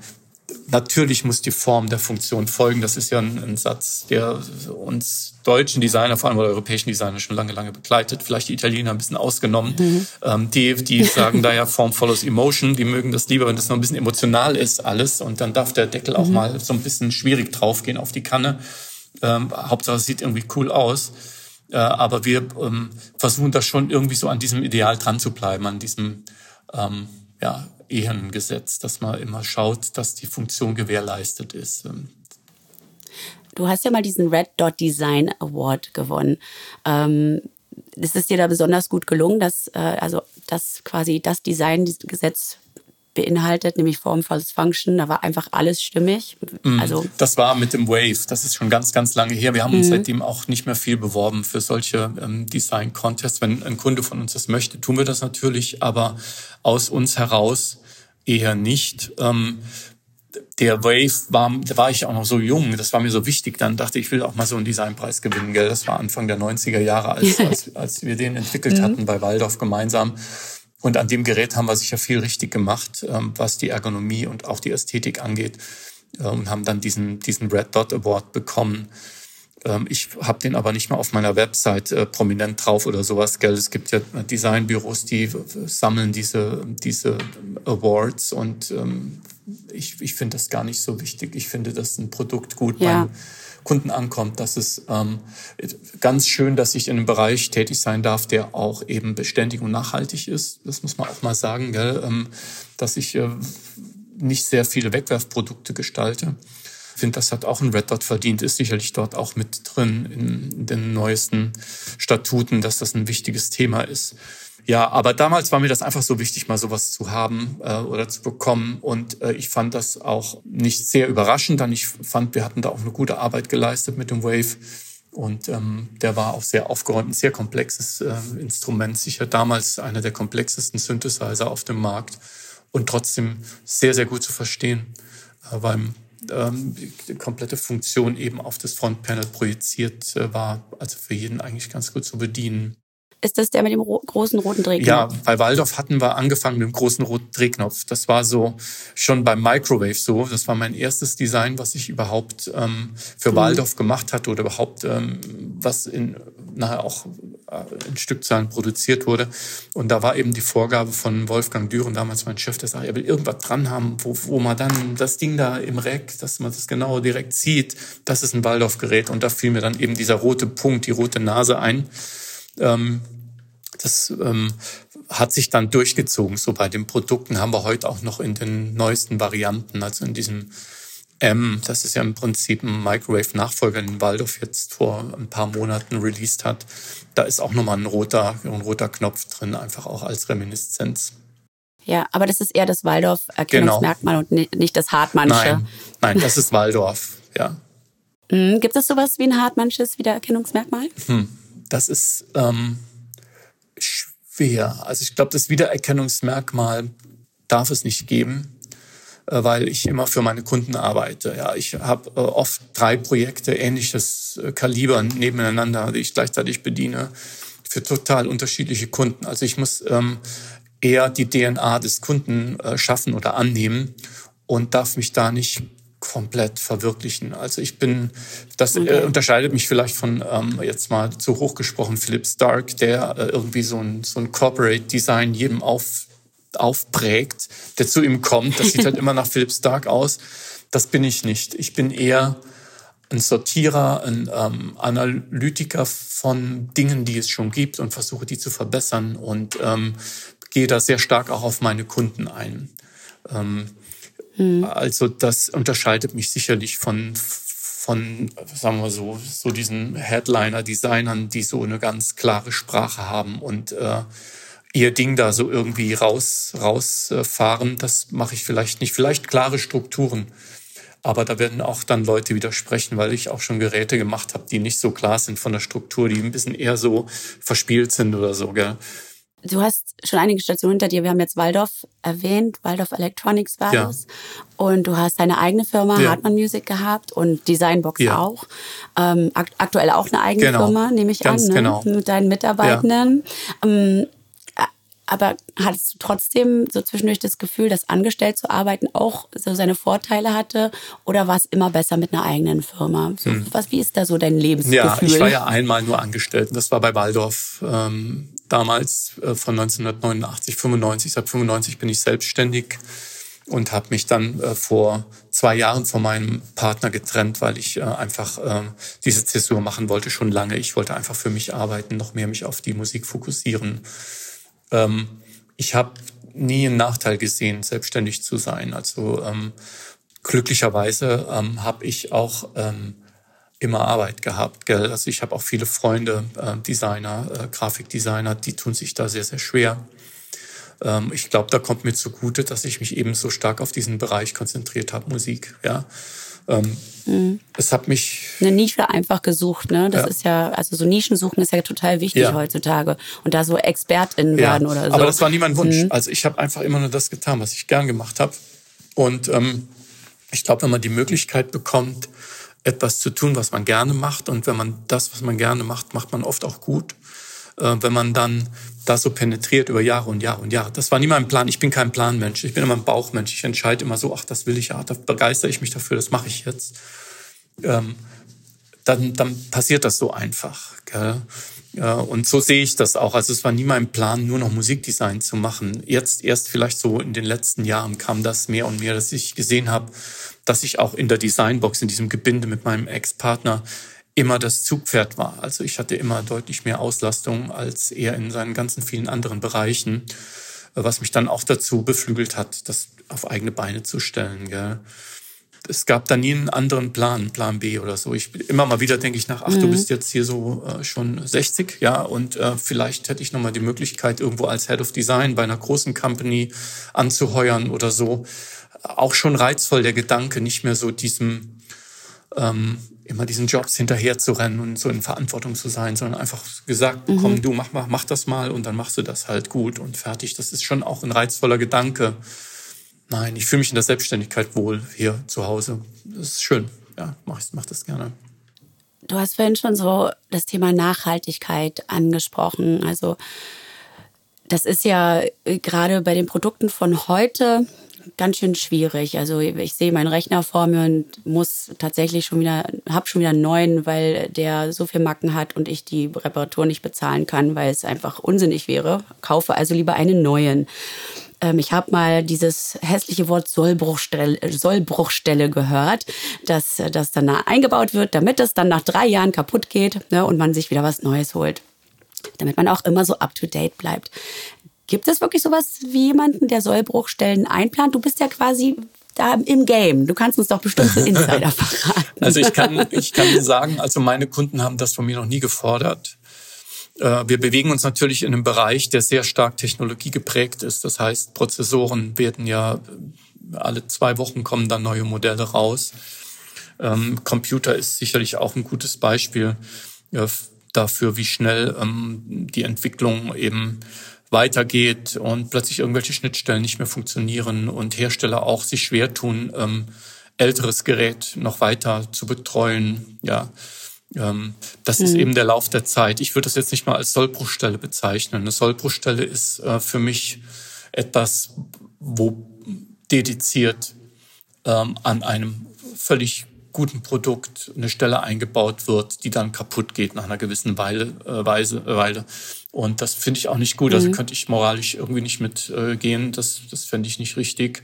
natürlich muss die Form der Funktion folgen. Das ist ja ein, ein, Satz, der uns deutschen Designer, vor allem oder europäischen Designer schon lange, lange begleitet. Vielleicht die Italiener ein bisschen ausgenommen. Mhm. Ähm, die, die sagen da ja Form follows Emotion. Die mögen das lieber, wenn das noch ein bisschen emotional ist alles. Und dann darf der Deckel auch mhm. mal so ein bisschen schwierig draufgehen auf die Kanne. Ähm, Hauptsache es sieht irgendwie cool aus. Äh, aber wir ähm, versuchen da schon irgendwie so an diesem Ideal dran zu bleiben, an diesem ähm, ja, Ehrengesetz, dass man immer schaut, dass die Funktion gewährleistet ist. Ähm. Du hast ja mal diesen Red Dot Design Award gewonnen. Ähm, ist dir da besonders gut gelungen, dass, äh, also, dass quasi das Designgesetz beinhaltet, nämlich Form, False Function. Da war einfach alles stimmig. Mhm. Also das war mit dem Wave. Das ist schon ganz, ganz lange her. Wir haben uns mhm. seitdem auch nicht mehr viel beworben für solche ähm, Design Contests. Wenn ein Kunde von uns das möchte, tun wir das natürlich, aber aus uns heraus eher nicht. Ähm, der Wave war, da war ich auch noch so jung, das war mir so wichtig. Dann dachte ich, ich will auch mal so einen Designpreis gewinnen, gell? Das war Anfang der 90er Jahre, als, als, als wir den entwickelt mhm. hatten bei Waldorf gemeinsam. Und an dem Gerät haben wir sicher viel richtig gemacht, ähm, was die Ergonomie und auch die Ästhetik angeht. Ähm, und haben dann diesen, diesen Red Dot Award bekommen. Ähm, ich habe den aber nicht mal auf meiner Website äh, prominent drauf oder sowas. Gell? Es gibt ja Designbüros, die sammeln diese, diese Awards und ich, ich finde das gar nicht so wichtig. Ich finde, dass ein Produkt gut ja. beim Kunden ankommt. Das ist ähm, ganz schön, dass ich in einem Bereich tätig sein darf, der auch eben beständig und nachhaltig ist. Das muss man auch mal sagen, gell? Ähm, dass ich äh, nicht sehr viele Wegwerfprodukte gestalte. Ich finde, das hat auch ein Red Dot verdient, ist sicherlich dort auch mit drin in den neuesten Statuten, dass das ein wichtiges Thema ist. Ja, aber damals war mir das einfach so wichtig, mal sowas zu haben äh, oder zu bekommen. Und äh, ich fand das auch nicht sehr überraschend, denn ich fand, wir hatten da auch eine gute Arbeit geleistet mit dem Wave. Und ähm, der war auch sehr aufgeräumt, ein sehr komplexes äh, Instrument, sicher damals einer der komplexesten Synthesizer auf dem Markt und trotzdem sehr, sehr gut zu verstehen, äh, weil ähm, die komplette Funktion eben auf das Frontpanel projiziert äh, war, also für jeden eigentlich ganz gut zu bedienen. Ist das der mit dem ro großen roten Drehknopf? Ja, bei Waldorf hatten wir angefangen mit dem großen roten Drehknopf. Das war so schon beim Microwave so. Das war mein erstes Design, was ich überhaupt ähm, für mhm. Waldorf gemacht hatte oder überhaupt ähm, was in nachher auch äh, in Stückzahlen produziert wurde. Und da war eben die Vorgabe von Wolfgang Düren, damals mein Chef, der sagt, er will irgendwas dran haben, wo, wo man dann das Ding da im Rack, dass man das genau direkt sieht. Das ist ein Waldorf-Gerät. Und da fiel mir dann eben dieser rote Punkt, die rote Nase ein. Ähm, das ähm, hat sich dann durchgezogen. So bei den Produkten haben wir heute auch noch in den neuesten Varianten, also in diesem M, das ist ja im Prinzip ein Microwave-Nachfolger, den Waldorf jetzt vor ein paar Monaten released hat. Da ist auch nochmal ein roter, ein roter Knopf drin, einfach auch als Reminiszenz. Ja, aber das ist eher das Waldorf-Erkennungsmerkmal genau. und nicht das Hartmannsche. Nein, nein, das ist Waldorf, ja. Mhm. Gibt es sowas wie ein Hartmannsches Wiedererkennungsmerkmal? Hm. Das ist ähm, schwer. Also ich glaube, das Wiedererkennungsmerkmal darf es nicht geben, äh, weil ich immer für meine Kunden arbeite. Ja, ich habe äh, oft drei Projekte ähnliches äh, Kaliber nebeneinander, die ich gleichzeitig bediene, für total unterschiedliche Kunden. Also ich muss ähm, eher die DNA des Kunden schaffen oder annehmen und darf mich da nicht komplett verwirklichen. Also ich bin, das okay. äh, unterscheidet mich vielleicht von ähm, jetzt mal zu hoch gesprochen Philip Stark, der äh, irgendwie so ein, so ein Corporate Design jedem auf, aufprägt, der zu ihm kommt. Das sieht halt immer nach Philip Stark aus. Das bin ich nicht. Ich bin eher ein Sortierer, ein ähm, Analytiker von Dingen, die es schon gibt und versuche die zu verbessern und ähm, gehe da sehr stark auch auf meine Kunden ein. Ähm, Mhm. Also das unterscheidet mich sicherlich von, von, sagen wir so, so diesen Headliner-Designern, die so eine ganz klare Sprache haben und äh, ihr Ding da so irgendwie raus rausfahren. Das mache ich vielleicht nicht. Vielleicht klare Strukturen. Aber da werden auch dann Leute widersprechen, weil ich auch schon Geräte gemacht habe, die nicht so klar sind von der Struktur, die ein bisschen eher so verspielt sind oder so. Gell? Du hast schon einige Stationen hinter dir. Wir haben jetzt Waldorf erwähnt. Waldorf Electronics war ja. das. Und du hast deine eigene Firma, ja. Hartmann Music, gehabt und Designbox ja. auch. Ähm, aktuell auch eine eigene genau. Firma, nehme ich Ganz an, ne? genau. mit deinen Mitarbeitenden. Ähm, aber hattest du trotzdem so zwischendurch das Gefühl, dass angestellt zu arbeiten auch so seine Vorteile hatte? Oder war es immer besser mit einer eigenen Firma? So, hm. was, wie ist da so dein Lebensgefühl? Ja, ich war ja einmal nur angestellt. Das war bei Waldorf ähm, damals äh, von 1989, 95. Seit 95 bin ich selbstständig und habe mich dann äh, vor zwei Jahren von meinem Partner getrennt, weil ich äh, einfach äh, diese Zäsur machen wollte schon lange. Ich wollte einfach für mich arbeiten, noch mehr mich auf die Musik fokussieren. Ähm, ich habe nie einen Nachteil gesehen, selbstständig zu sein. Also ähm, glücklicherweise ähm, habe ich auch ähm, immer Arbeit gehabt. Gell? Also ich habe auch viele Freunde, äh, Designer, äh, Grafikdesigner, die tun sich da sehr, sehr schwer. ähm, ich glaube, da kommt mir zugute, dass ich mich eben so stark auf diesen Bereich konzentriert habe, Musik. Ja. Ähm, mhm. Es hat mich. Eine Nische einfach gesucht, ne? Das ja. ist ja, also so Nischen suchen ist ja total wichtig ja. heutzutage. Und da so ExpertInnen ja. werden oder so. Aber das war nie mein Wunsch. Mhm. Also ich habe einfach immer nur das getan, was ich gern gemacht habe. Und ähm, ich glaube, wenn man die Möglichkeit bekommt, etwas zu tun, was man gerne macht, und wenn man das, was man gerne macht, macht man oft auch gut, äh, wenn man dann das so penetriert über Jahre und Jahre und Jahre. Das war nie mein Plan. Ich bin kein Planmensch. Ich bin immer ein Bauchmensch. Ich entscheide immer so, ach, das will ich ja, da begeistere ich mich dafür, das mache ich jetzt. Ähm, dann, dann passiert das so einfach. Gell? Ja, und so sehe ich das auch. Also es war nie mein Plan, nur noch Musikdesign zu machen. Jetzt erst vielleicht so in den letzten Jahren kam das mehr und mehr, dass ich gesehen habe, dass ich auch in der Designbox, in diesem Gebinde mit meinem Ex-Partner immer das Zugpferd war. Also ich hatte immer deutlich mehr Auslastung als er in seinen ganzen vielen anderen Bereichen, was mich dann auch dazu beflügelt hat, das auf eigene Beine zu stellen. Gell. Es gab da nie einen anderen Plan, Plan B oder so. Ich immer mal wieder denke ich nach, ach, mhm. du bist jetzt hier so äh, schon 60, ja, und äh, vielleicht hätte ich noch mal die Möglichkeit, irgendwo als Head of Design bei einer großen Company anzuheuern oder so. Auch schon reizvoll der Gedanke, nicht mehr so diesem ähm, immer diesen Jobs hinterher zu rennen und so in Verantwortung zu sein, sondern einfach gesagt mhm. komm, du mach, mach, mach das mal und dann machst du das halt gut und fertig. Das ist schon auch ein reizvoller Gedanke. Nein, ich fühle mich in der Selbstständigkeit wohl hier zu Hause. Das ist schön. Ja, mach, ich, mach das gerne. Du hast vorhin schon so das Thema Nachhaltigkeit angesprochen. Also das ist ja gerade bei den Produkten von heute ganz schön schwierig. Also ich sehe meinen Rechner vor mir und muss tatsächlich schon wieder, habe schon wieder einen neuen, weil der so viel Macken hat und ich die Reparatur nicht bezahlen kann, weil es einfach unsinnig wäre. Kaufe also lieber einen neuen. Ähm, ich habe mal dieses hässliche Wort Sollbruchstelle, Sollbruchstelle gehört, dass das dann eingebaut wird, damit es dann nach drei Jahren kaputt geht ne, und man sich wieder was Neues holt damit man auch immer so up-to-date bleibt. Gibt es wirklich sowas wie jemanden, der Sollbruchstellen einplant? Du bist ja quasi da im Game. Du kannst uns doch bestimmt so Insider verraten. Also ich kann, ich kann sagen, also meine Kunden haben das von mir noch nie gefordert. Äh, wir bewegen uns natürlich in einem Bereich, der sehr stark technologiegeprägt ist. Das heißt, Prozessoren werden ja alle zwei Wochen kommen dann neue Modelle raus. Ähm, Computer ist sicherlich auch ein gutes Beispiel dafür, wie schnell ähm, die Entwicklung eben weitergeht und plötzlich irgendwelche Schnittstellen nicht mehr funktionieren und Hersteller auch sich schwer tun, ähm, älteres Gerät noch weiter zu betreuen. Ja, ähm, das mhm. ist eben der Lauf der Zeit. Ich würde das jetzt nicht mal als Sollbruchstelle bezeichnen. Eine Sollbruchstelle ist äh, für mich etwas, wo dediziert ähm, an einem völlig guten Produkt eine Stelle eingebaut wird, die dann kaputt geht nach einer gewissen Weile. Äh, Weise, äh, Weile. Und das finde ich auch nicht gut. Also mhm. könnte ich moralisch irgendwie nicht mitgehen. Äh, das das fände ich nicht richtig.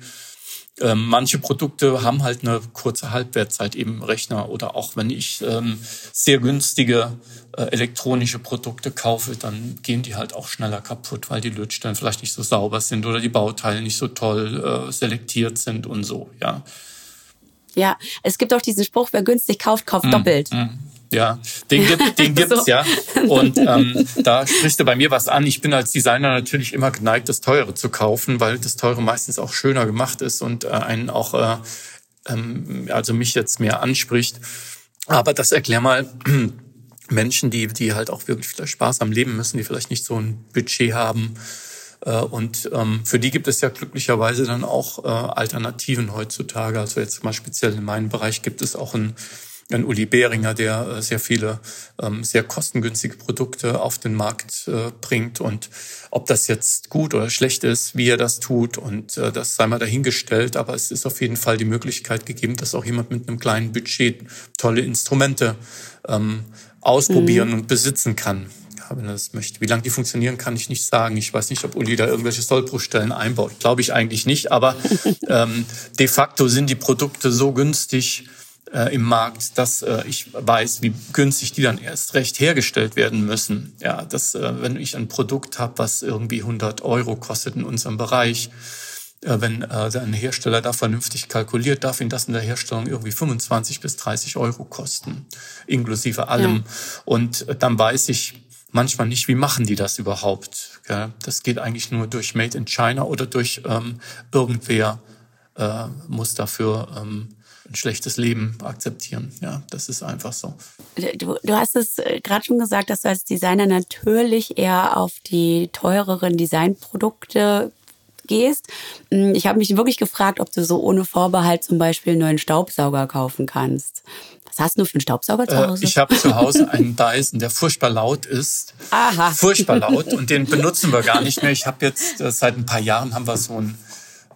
Ähm, manche Produkte haben halt eine kurze Halbwertzeit, eben Rechner oder auch wenn ich ähm, sehr günstige äh, elektronische Produkte kaufe, dann gehen die halt auch schneller kaputt, weil die Lötstellen vielleicht nicht so sauber sind oder die Bauteile nicht so toll äh, selektiert sind und so, ja. Ja, es gibt auch diesen Spruch, wer günstig kauft, kauft mm, doppelt. Mm. Ja, den gibt den gibt's so. ja. Und ähm, da sprichst du bei mir was an. Ich bin als Designer natürlich immer geneigt, das Teure zu kaufen, weil das Teure meistens auch schöner gemacht ist und äh, einen auch, äh, ähm, also mich jetzt mehr anspricht. Aber das erklär mal Menschen, die die halt auch wirklich vielleicht Spaß am Leben müssen, die vielleicht nicht so ein Budget haben und ähm, für die gibt es ja glücklicherweise dann auch äh, Alternativen heutzutage. Also jetzt mal speziell in meinem Bereich gibt es auch ein ein Uli Behringer, der äh, sehr viele ähm, sehr kostengünstige Produkte auf den Markt bringt. Und ob das jetzt gut oder schlecht ist, wie er das tut, und das sei mal dahingestellt. Aber es ist auf jeden Fall die Möglichkeit gegeben, dass auch jemand mit einem kleinen Budget tolle Instrumente ähm, ausprobieren mhm. und besitzen kann wenn er das möchte. Wie lange die funktionieren, kann ich nicht sagen. Ich weiß nicht, ob Uli da irgendwelche Sollbruchstellen einbaut. Glaube ich eigentlich nicht. Aber ähm, de facto sind die Produkte so günstig äh, im Markt, dass äh, ich weiß, wie günstig die dann erst recht hergestellt werden müssen. Ja, dass äh, wenn ich ein Produkt habe, was irgendwie 100 Euro kostet in unserem Bereich, äh, wenn äh, ein Hersteller da vernünftig kalkuliert, darf ihn das in der Herstellung irgendwie 25 bis 30 Euro kosten, inklusive allem. Ja. Und äh, dann weiß ich, manchmal nicht, wie machen die das überhaupt? Gell? Das geht eigentlich nur durch Made in China oder durch ähm, irgendwer äh, muss dafür ähm, ein schlechtes Leben akzeptieren. Ja, das ist einfach so. Du, du hast es äh, gerade schon gesagt, dass du als Designer natürlich eher auf die teureren Designprodukte gehst. Hm, ich habe mich wirklich gefragt, ob du so ohne Vorbehalt zum Beispiel einen neuen Staubsauger kaufen kannst. Was hast du für einen Staubsauger zu äh, Hause? Äh, ich habe zu Hause einen Dyson, der furchtbar laut ist. Aha. Furchtbar laut und den benutzen wir gar nicht mehr. Ich habe jetzt äh, seit ein paar Jahren haben wir so einen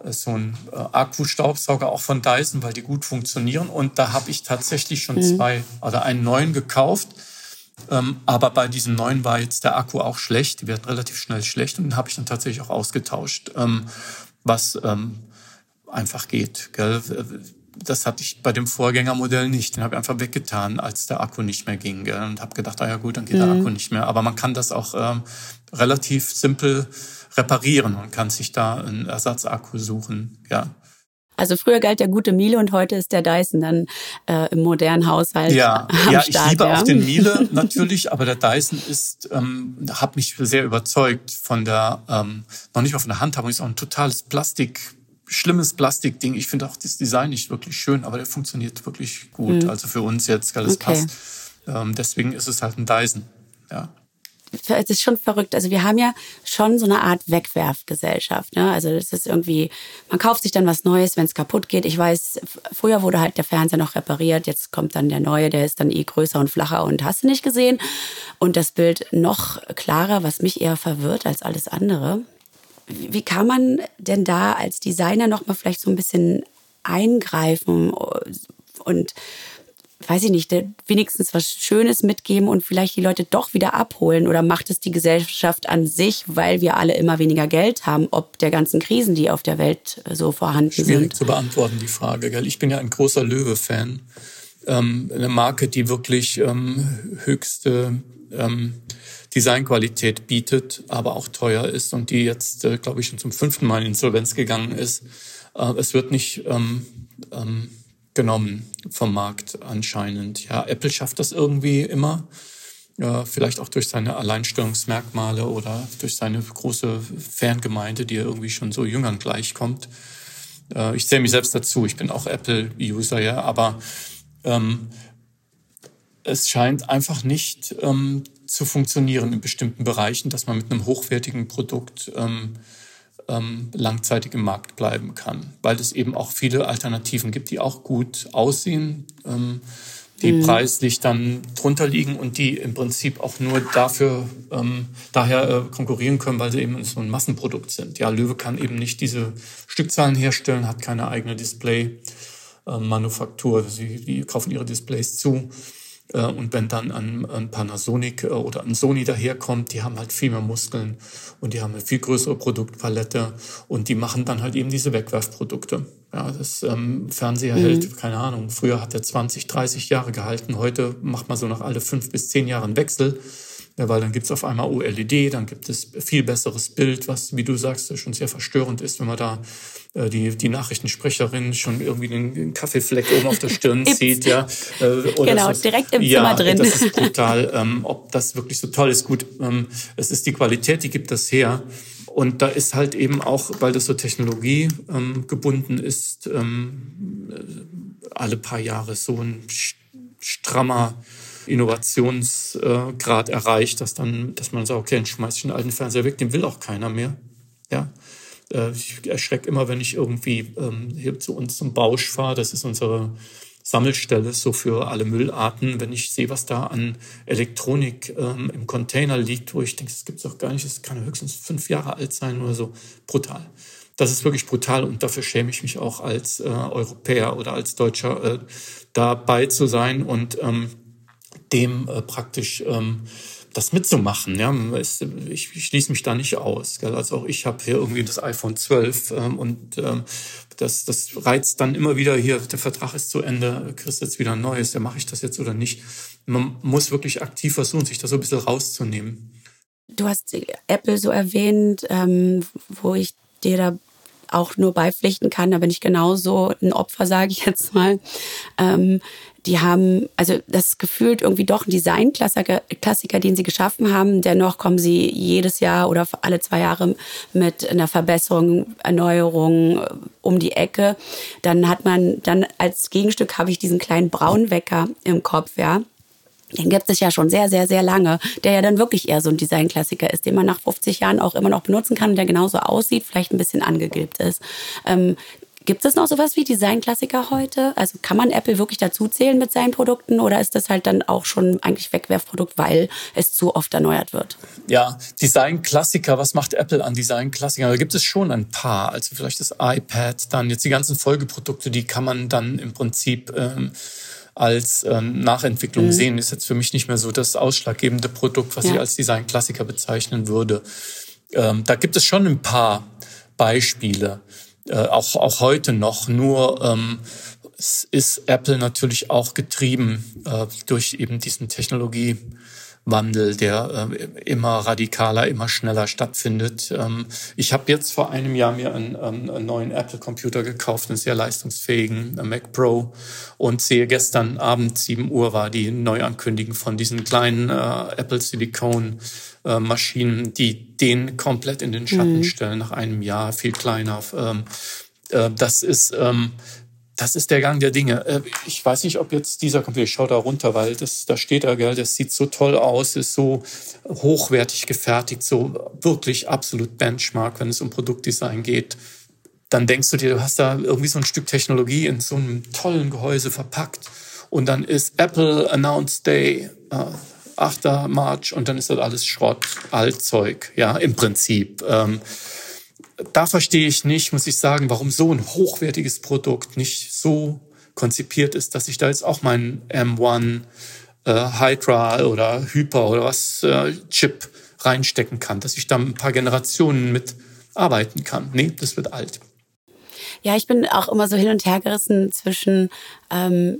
äh, so ein Akku-Staubsauger auch von Dyson, weil die gut funktionieren. Und da habe ich tatsächlich schon mhm. zwei oder einen neuen gekauft. Ähm, aber bei diesem neuen war jetzt der Akku auch schlecht. Die werden relativ schnell schlecht und den habe ich dann tatsächlich auch ausgetauscht, ähm, was ähm, einfach geht. Gell? Das hatte ich bei dem Vorgängermodell nicht. Den habe ich einfach weggetan, als der Akku nicht mehr ging. Gell? Und habe gedacht, ah ja gut, dann geht mhm. der Akku nicht mehr. Aber man kann das auch ähm, relativ simpel reparieren und kann sich da einen Ersatzakku suchen. Ja. Also früher galt der gute Miele und heute ist der Dyson dann äh, im modernen Haushalt. Ja, am ja, Start, ich liebe ja. auch den Miele natürlich, aber der Dyson ist, ähm, hat mich sehr überzeugt von der, ähm, noch nicht mal von der Handhabung, ist auch ein totales Plastik, schlimmes Plastikding. Ich finde auch das Design nicht wirklich schön, aber der funktioniert wirklich gut. Mhm. Also für uns jetzt, alles okay. passt. Ähm, deswegen ist es halt ein Dyson. Ja es ist schon verrückt. Also wir haben ja schon so eine Art Wegwerfgesellschaft. Ne? Also das ist irgendwie, man kauft sich dann was Neues, wenn es kaputt geht. Ich weiß, früher wurde halt der Fernseher noch repariert, jetzt kommt dann der neue, der ist dann eh größer und flacher und hast du nicht gesehen. Und das Bild noch klarer, was mich eher verwirrt als alles andere. Wie kann man denn da als Designer noch mal vielleicht so ein bisschen eingreifen und weiß ich nicht, wenigstens was Schönes mitgeben und vielleicht die Leute doch wieder abholen? Oder macht es die Gesellschaft an sich, weil wir alle immer weniger Geld haben, ob der ganzen Krisen, die auf der Welt äh, so vorhanden Schwierig sind? Schwierig zu beantworten, die Frage. Gell? Ich bin ja ein großer Löwe-Fan. Ähm, eine Marke, die wirklich ähm, höchste ähm, Designqualität bietet, aber auch teuer ist und die jetzt, äh, glaube ich, schon zum fünften Mal in Insolvenz gegangen ist. Äh, es wird nicht... Ähm, ähm, genommen vom Markt anscheinend. Ja, Apple schafft das irgendwie immer. Ja, vielleicht auch durch seine Alleinstellungsmerkmale oder durch seine große Fangemeinde, die ja irgendwie schon so Jüngern gleichkommt. Äh, ich zähle mich selbst dazu, ich bin auch Apple-User, ja, aber ähm, es scheint einfach nicht ähm, zu funktionieren in bestimmten Bereichen, dass man mit einem hochwertigen Produkt ähm, ähm, langzeitig im Markt bleiben kann, weil es eben auch viele Alternativen gibt, die auch gut aussehen, ähm, die mhm. preislich dann drunter liegen und die im Prinzip auch nur dafür ähm, daher äh, konkurrieren können, weil sie eben so ein Massenprodukt sind. Ja, Löwe kann eben nicht diese Stückzahlen herstellen, hat keine eigene Display-Manufaktur. Sie die kaufen ihre Displays zu. Äh, und wenn dann ein, ein Panasonic äh, oder ein Sony daherkommt, die haben halt viel mehr Muskeln und die haben eine viel größere Produktpalette und die machen dann halt eben diese Wegwerfprodukte. Ja, das ähm, Fernseher mhm. hält, keine Ahnung, früher hat er 20, 30 Jahre gehalten, heute macht man so nach alle fünf bis zehn Jahren Wechsel. Ja, weil dann gibt's auf einmal OLED, dann gibt es viel besseres Bild, was, wie du sagst, schon sehr verstörend ist, wenn man da äh, die, die Nachrichtensprecherin schon irgendwie den, Kaffeefleck oben auf der Stirn zieht. Ja, äh, oder genau, so. direkt im ja, Zimmer drin. Das ist brutal. ähm, ob das wirklich so toll ist, gut, ähm, es ist die Qualität, die gibt das her. Und da ist halt eben auch, weil das so Technologie ähm, gebunden ist, ähm, äh, alle paar Jahre so ein strammer Innovationsgrad erreicht, dass dann, dass man sagt, okay, dann schmeiß ich den alten Fernseher weg, den will auch keiner mehr. Ja. Äh, ich erschrecke immer, wenn ich irgendwie ähm, hier zu uns zum Bausch fahre. Das ist unsere Sammelstelle so für alle Müllarten. Wenn ich sehe, was da an Elektronik ähm, im Container liegt, wo ich denke, das gibt es doch gar nicht, das kann höchstens fünf Jahre alt sein oder so. Brutal. Das ist wirklich brutal und dafür schäme ich mich auch als äh, Europäer oder als Deutscher äh, dabei zu sein und ähm, dem äh, praktisch ähm, das mitzumachen. Ja, ich, ich schließe mich da nicht aus. Gell? Also auch ich habe hier irgendwie das iPhone 12 ähm, und ähm, das, das reizt dann immer wieder hier, der Vertrag ist zu Ende, kriegst jetzt wieder ein neues, ja, mache ich das jetzt oder nicht. Man muss wirklich aktiv versuchen, sich da so ein bisschen rauszunehmen. Du hast Apple so erwähnt, ähm, wo ich dir da auch nur beipflichten kann, da bin ich genauso ein Opfer, sage ich jetzt mal. Ähm, die haben, also das gefühlt irgendwie doch ein Designklassiker, Klassiker, den sie geschaffen haben. Dennoch kommen sie jedes Jahr oder alle zwei Jahre mit einer Verbesserung, Erneuerung äh, um die Ecke. Dann hat man, dann als Gegenstück habe ich diesen kleinen Braunwecker im Kopf, ja. Den gibt es ja schon sehr, sehr, sehr lange, der ja dann wirklich eher so ein Designklassiker ist, den man nach 50 Jahren auch immer noch benutzen kann, der genauso aussieht, vielleicht ein bisschen angegilbt ist. Ähm, Gibt es noch sowas wie Designklassiker heute? Also kann man Apple wirklich dazu zählen mit seinen Produkten oder ist das halt dann auch schon eigentlich Wegwerfprodukt, weil es zu oft erneuert wird? Ja, Designklassiker, was macht Apple an Designklassikern? Da gibt es schon ein paar. Also vielleicht das iPad, dann jetzt die ganzen Folgeprodukte, die kann man dann im Prinzip ähm, als ähm, Nachentwicklung mhm. sehen. Ist jetzt für mich nicht mehr so das ausschlaggebende Produkt, was ja. ich als Designklassiker bezeichnen würde. Ähm, da gibt es schon ein paar Beispiele äh, auch, auch heute noch. Nur ähm, ist Apple natürlich auch getrieben äh, durch eben diesen Technologie. Wandel, der äh, immer radikaler, immer schneller stattfindet. Ähm, ich habe jetzt vor einem Jahr mir einen, ähm, einen neuen Apple-Computer gekauft, einen sehr leistungsfähigen Mac Pro und sehe gestern Abend 7 Uhr war die Neuankündigung von diesen kleinen äh, Apple Silicon äh, Maschinen, die den komplett in den Schatten mhm. stellen nach einem Jahr, viel kleiner. Ähm, äh, das ist ähm, das ist der Gang der Dinge. Äh, ich weiß nicht, ob jetzt dieser Computer, ich schaue da runter, weil das, da steht er, gell, das sieht so toll aus, ist so hochwertig gefertigt, so wirklich absolut Benchmark, wenn es um Produktdesign geht. Dann denkst du dir, du hast da irgendwie so ein Stück Technologie in so einem tollen Gehäuse verpackt. Und dann ist Apple Announced Day, äh, 8. March, und dann ist das alles Schrott, Altzeug, ja, im Prinzip. Ähm, da verstehe ich nicht, muss ich sagen, warum so ein hochwertiges Produkt nicht so konzipiert ist, dass ich da jetzt auch meinen M1 äh, Hydra oder Hyper oder was äh, Chip reinstecken kann, dass ich da ein paar Generationen mit arbeiten kann. Nee, das wird alt. Ja, ich bin auch immer so hin und her gerissen zwischen ähm,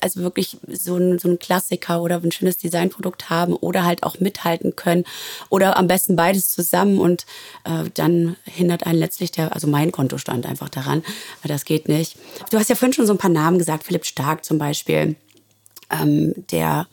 also wirklich so ein, so ein Klassiker oder ein schönes Designprodukt haben oder halt auch mithalten können oder am besten beides zusammen und äh, dann hindert einen letztlich der, also mein Kontostand einfach daran, weil das geht nicht. Du hast ja vorhin schon so ein paar Namen gesagt, Philipp Stark zum Beispiel, ähm, der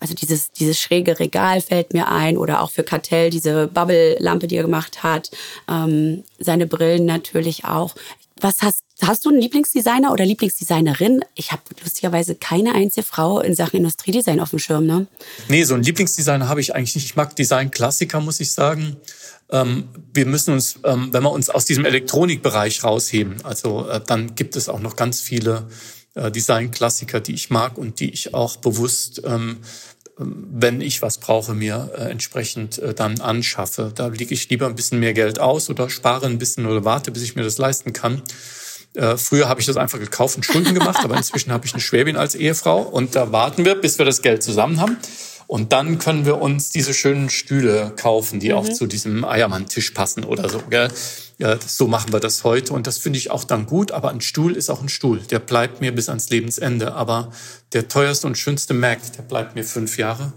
also dieses, dieses schräge Regal fällt mir ein oder auch für Kartell diese Bubble-Lampe, die er gemacht hat. Ähm, seine Brillen natürlich auch. Was hast, hast du einen Lieblingsdesigner oder Lieblingsdesignerin? Ich habe lustigerweise keine einzige Frau in Sachen Industriedesign auf dem Schirm, ne? Nee, so einen Lieblingsdesigner habe ich eigentlich nicht. Ich mag Designklassiker, muss ich sagen. Ähm, wir müssen uns, ähm, wenn wir uns aus diesem Elektronikbereich rausheben, also äh, dann gibt es auch noch ganz viele äh, Designklassiker, die ich mag und die ich auch bewusst ähm, wenn ich was brauche, mir äh, entsprechend äh, dann anschaffe. Da lege ich lieber ein bisschen mehr Geld aus oder spare ein bisschen oder warte, bis ich mir das leisten kann. Äh, früher habe ich das einfach gekauft und Schulden gemacht, aber inzwischen habe ich eine Schwäbin als Ehefrau und da warten wir, bis wir das Geld zusammen haben. Und dann können wir uns diese schönen Stühle kaufen, die mhm. auch zu diesem Eiermann-Tisch passen oder so. Gell? Ja, so machen wir das heute und das finde ich auch dann gut. Aber ein Stuhl ist auch ein Stuhl. Der bleibt mir bis ans Lebensende. Aber der teuerste und schönste Mac, der bleibt mir fünf Jahre.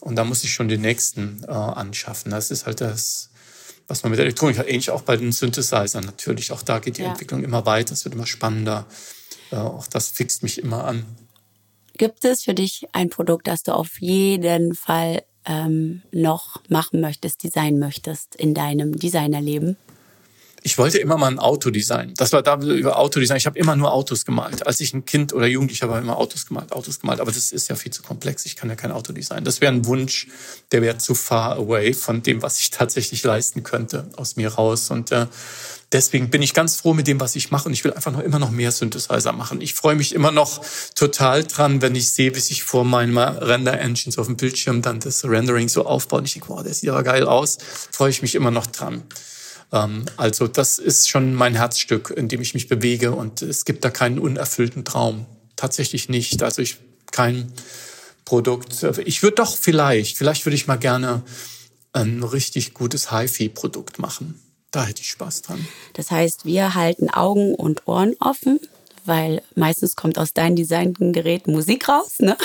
Und da muss ich schon den nächsten äh, anschaffen. Das ist halt das, was man mit Elektronik hat. Ähnlich auch bei den Synthesizern natürlich. Auch da geht die ja. Entwicklung immer weiter. Es wird immer spannender. Äh, auch das fixt mich immer an. Gibt es für dich ein Produkt, das du auf jeden Fall ähm, noch machen möchtest, designen möchtest in deinem Designerleben? Ich wollte immer mal ein Auto designen. Das war da über Autodesign. Ich habe immer nur Autos gemalt. Als ich ein Kind oder Jugendlicher war, immer Autos gemalt, Autos gemalt. Aber das ist ja viel zu komplex. Ich kann ja kein Auto designen. Das wäre ein Wunsch, der wäre zu far away von dem, was ich tatsächlich leisten könnte, aus mir raus. Und äh, deswegen bin ich ganz froh mit dem, was ich mache. Und ich will einfach noch immer noch mehr Synthesizer machen. Ich freue mich immer noch total dran, wenn ich sehe, wie sich vor meinen Render-Engines auf dem Bildschirm dann das Rendering so aufbaut. Und ich denke, wow, der sieht aber geil aus. Freue ich mich immer noch dran. Ähm, also das ist schon mein Herzstück, in dem ich mich bewege und es gibt da keinen unerfüllten Traum. Tatsächlich nicht. Also ich kein Produkt. Ich würde doch vielleicht, vielleicht würde ich mal gerne ein richtig gutes HiFi-Produkt machen. Da hätte ich Spaß dran. Das heißt, wir halten Augen und Ohren offen, weil meistens kommt aus deinen designten Geräten Musik raus, ne?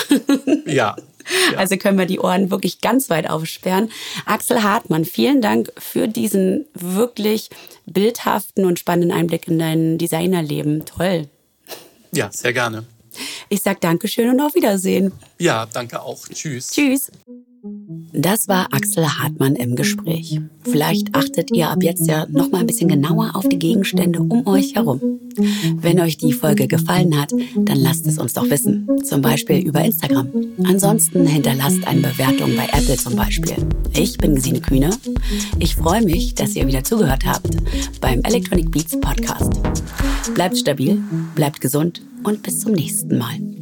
Ja, Also können wir die Ohren wirklich ganz weit aufsperren. Axel Hartmann, vielen Dank für diesen wirklich bildhaften und spannenden Einblick in dein Designerleben. Toll. Ja, sehr gerne. Ich sag Dankeschön und auf Wiedersehen. Ja, danke auch. Tschüss. Tschüss. Das war Axel Hartmann im Gespräch. Vielleicht achtet ihr ab jetzt ja noch mal ein bisschen genauer auf die Gegenstände um euch herum. Wenn euch die Folge gefallen hat, dann lasst es uns doch wissen. Zum Beispiel über Instagram. Ansonsten hinterlasst eine Bewertung bei Apple zum Beispiel. Ich bin Gesine Kühne. Ich freue mich, dass ihr wieder zugehört habt beim Electronic Beats Podcast. Bleibt stabil, bleibt gesund und bis zum nächsten Mal.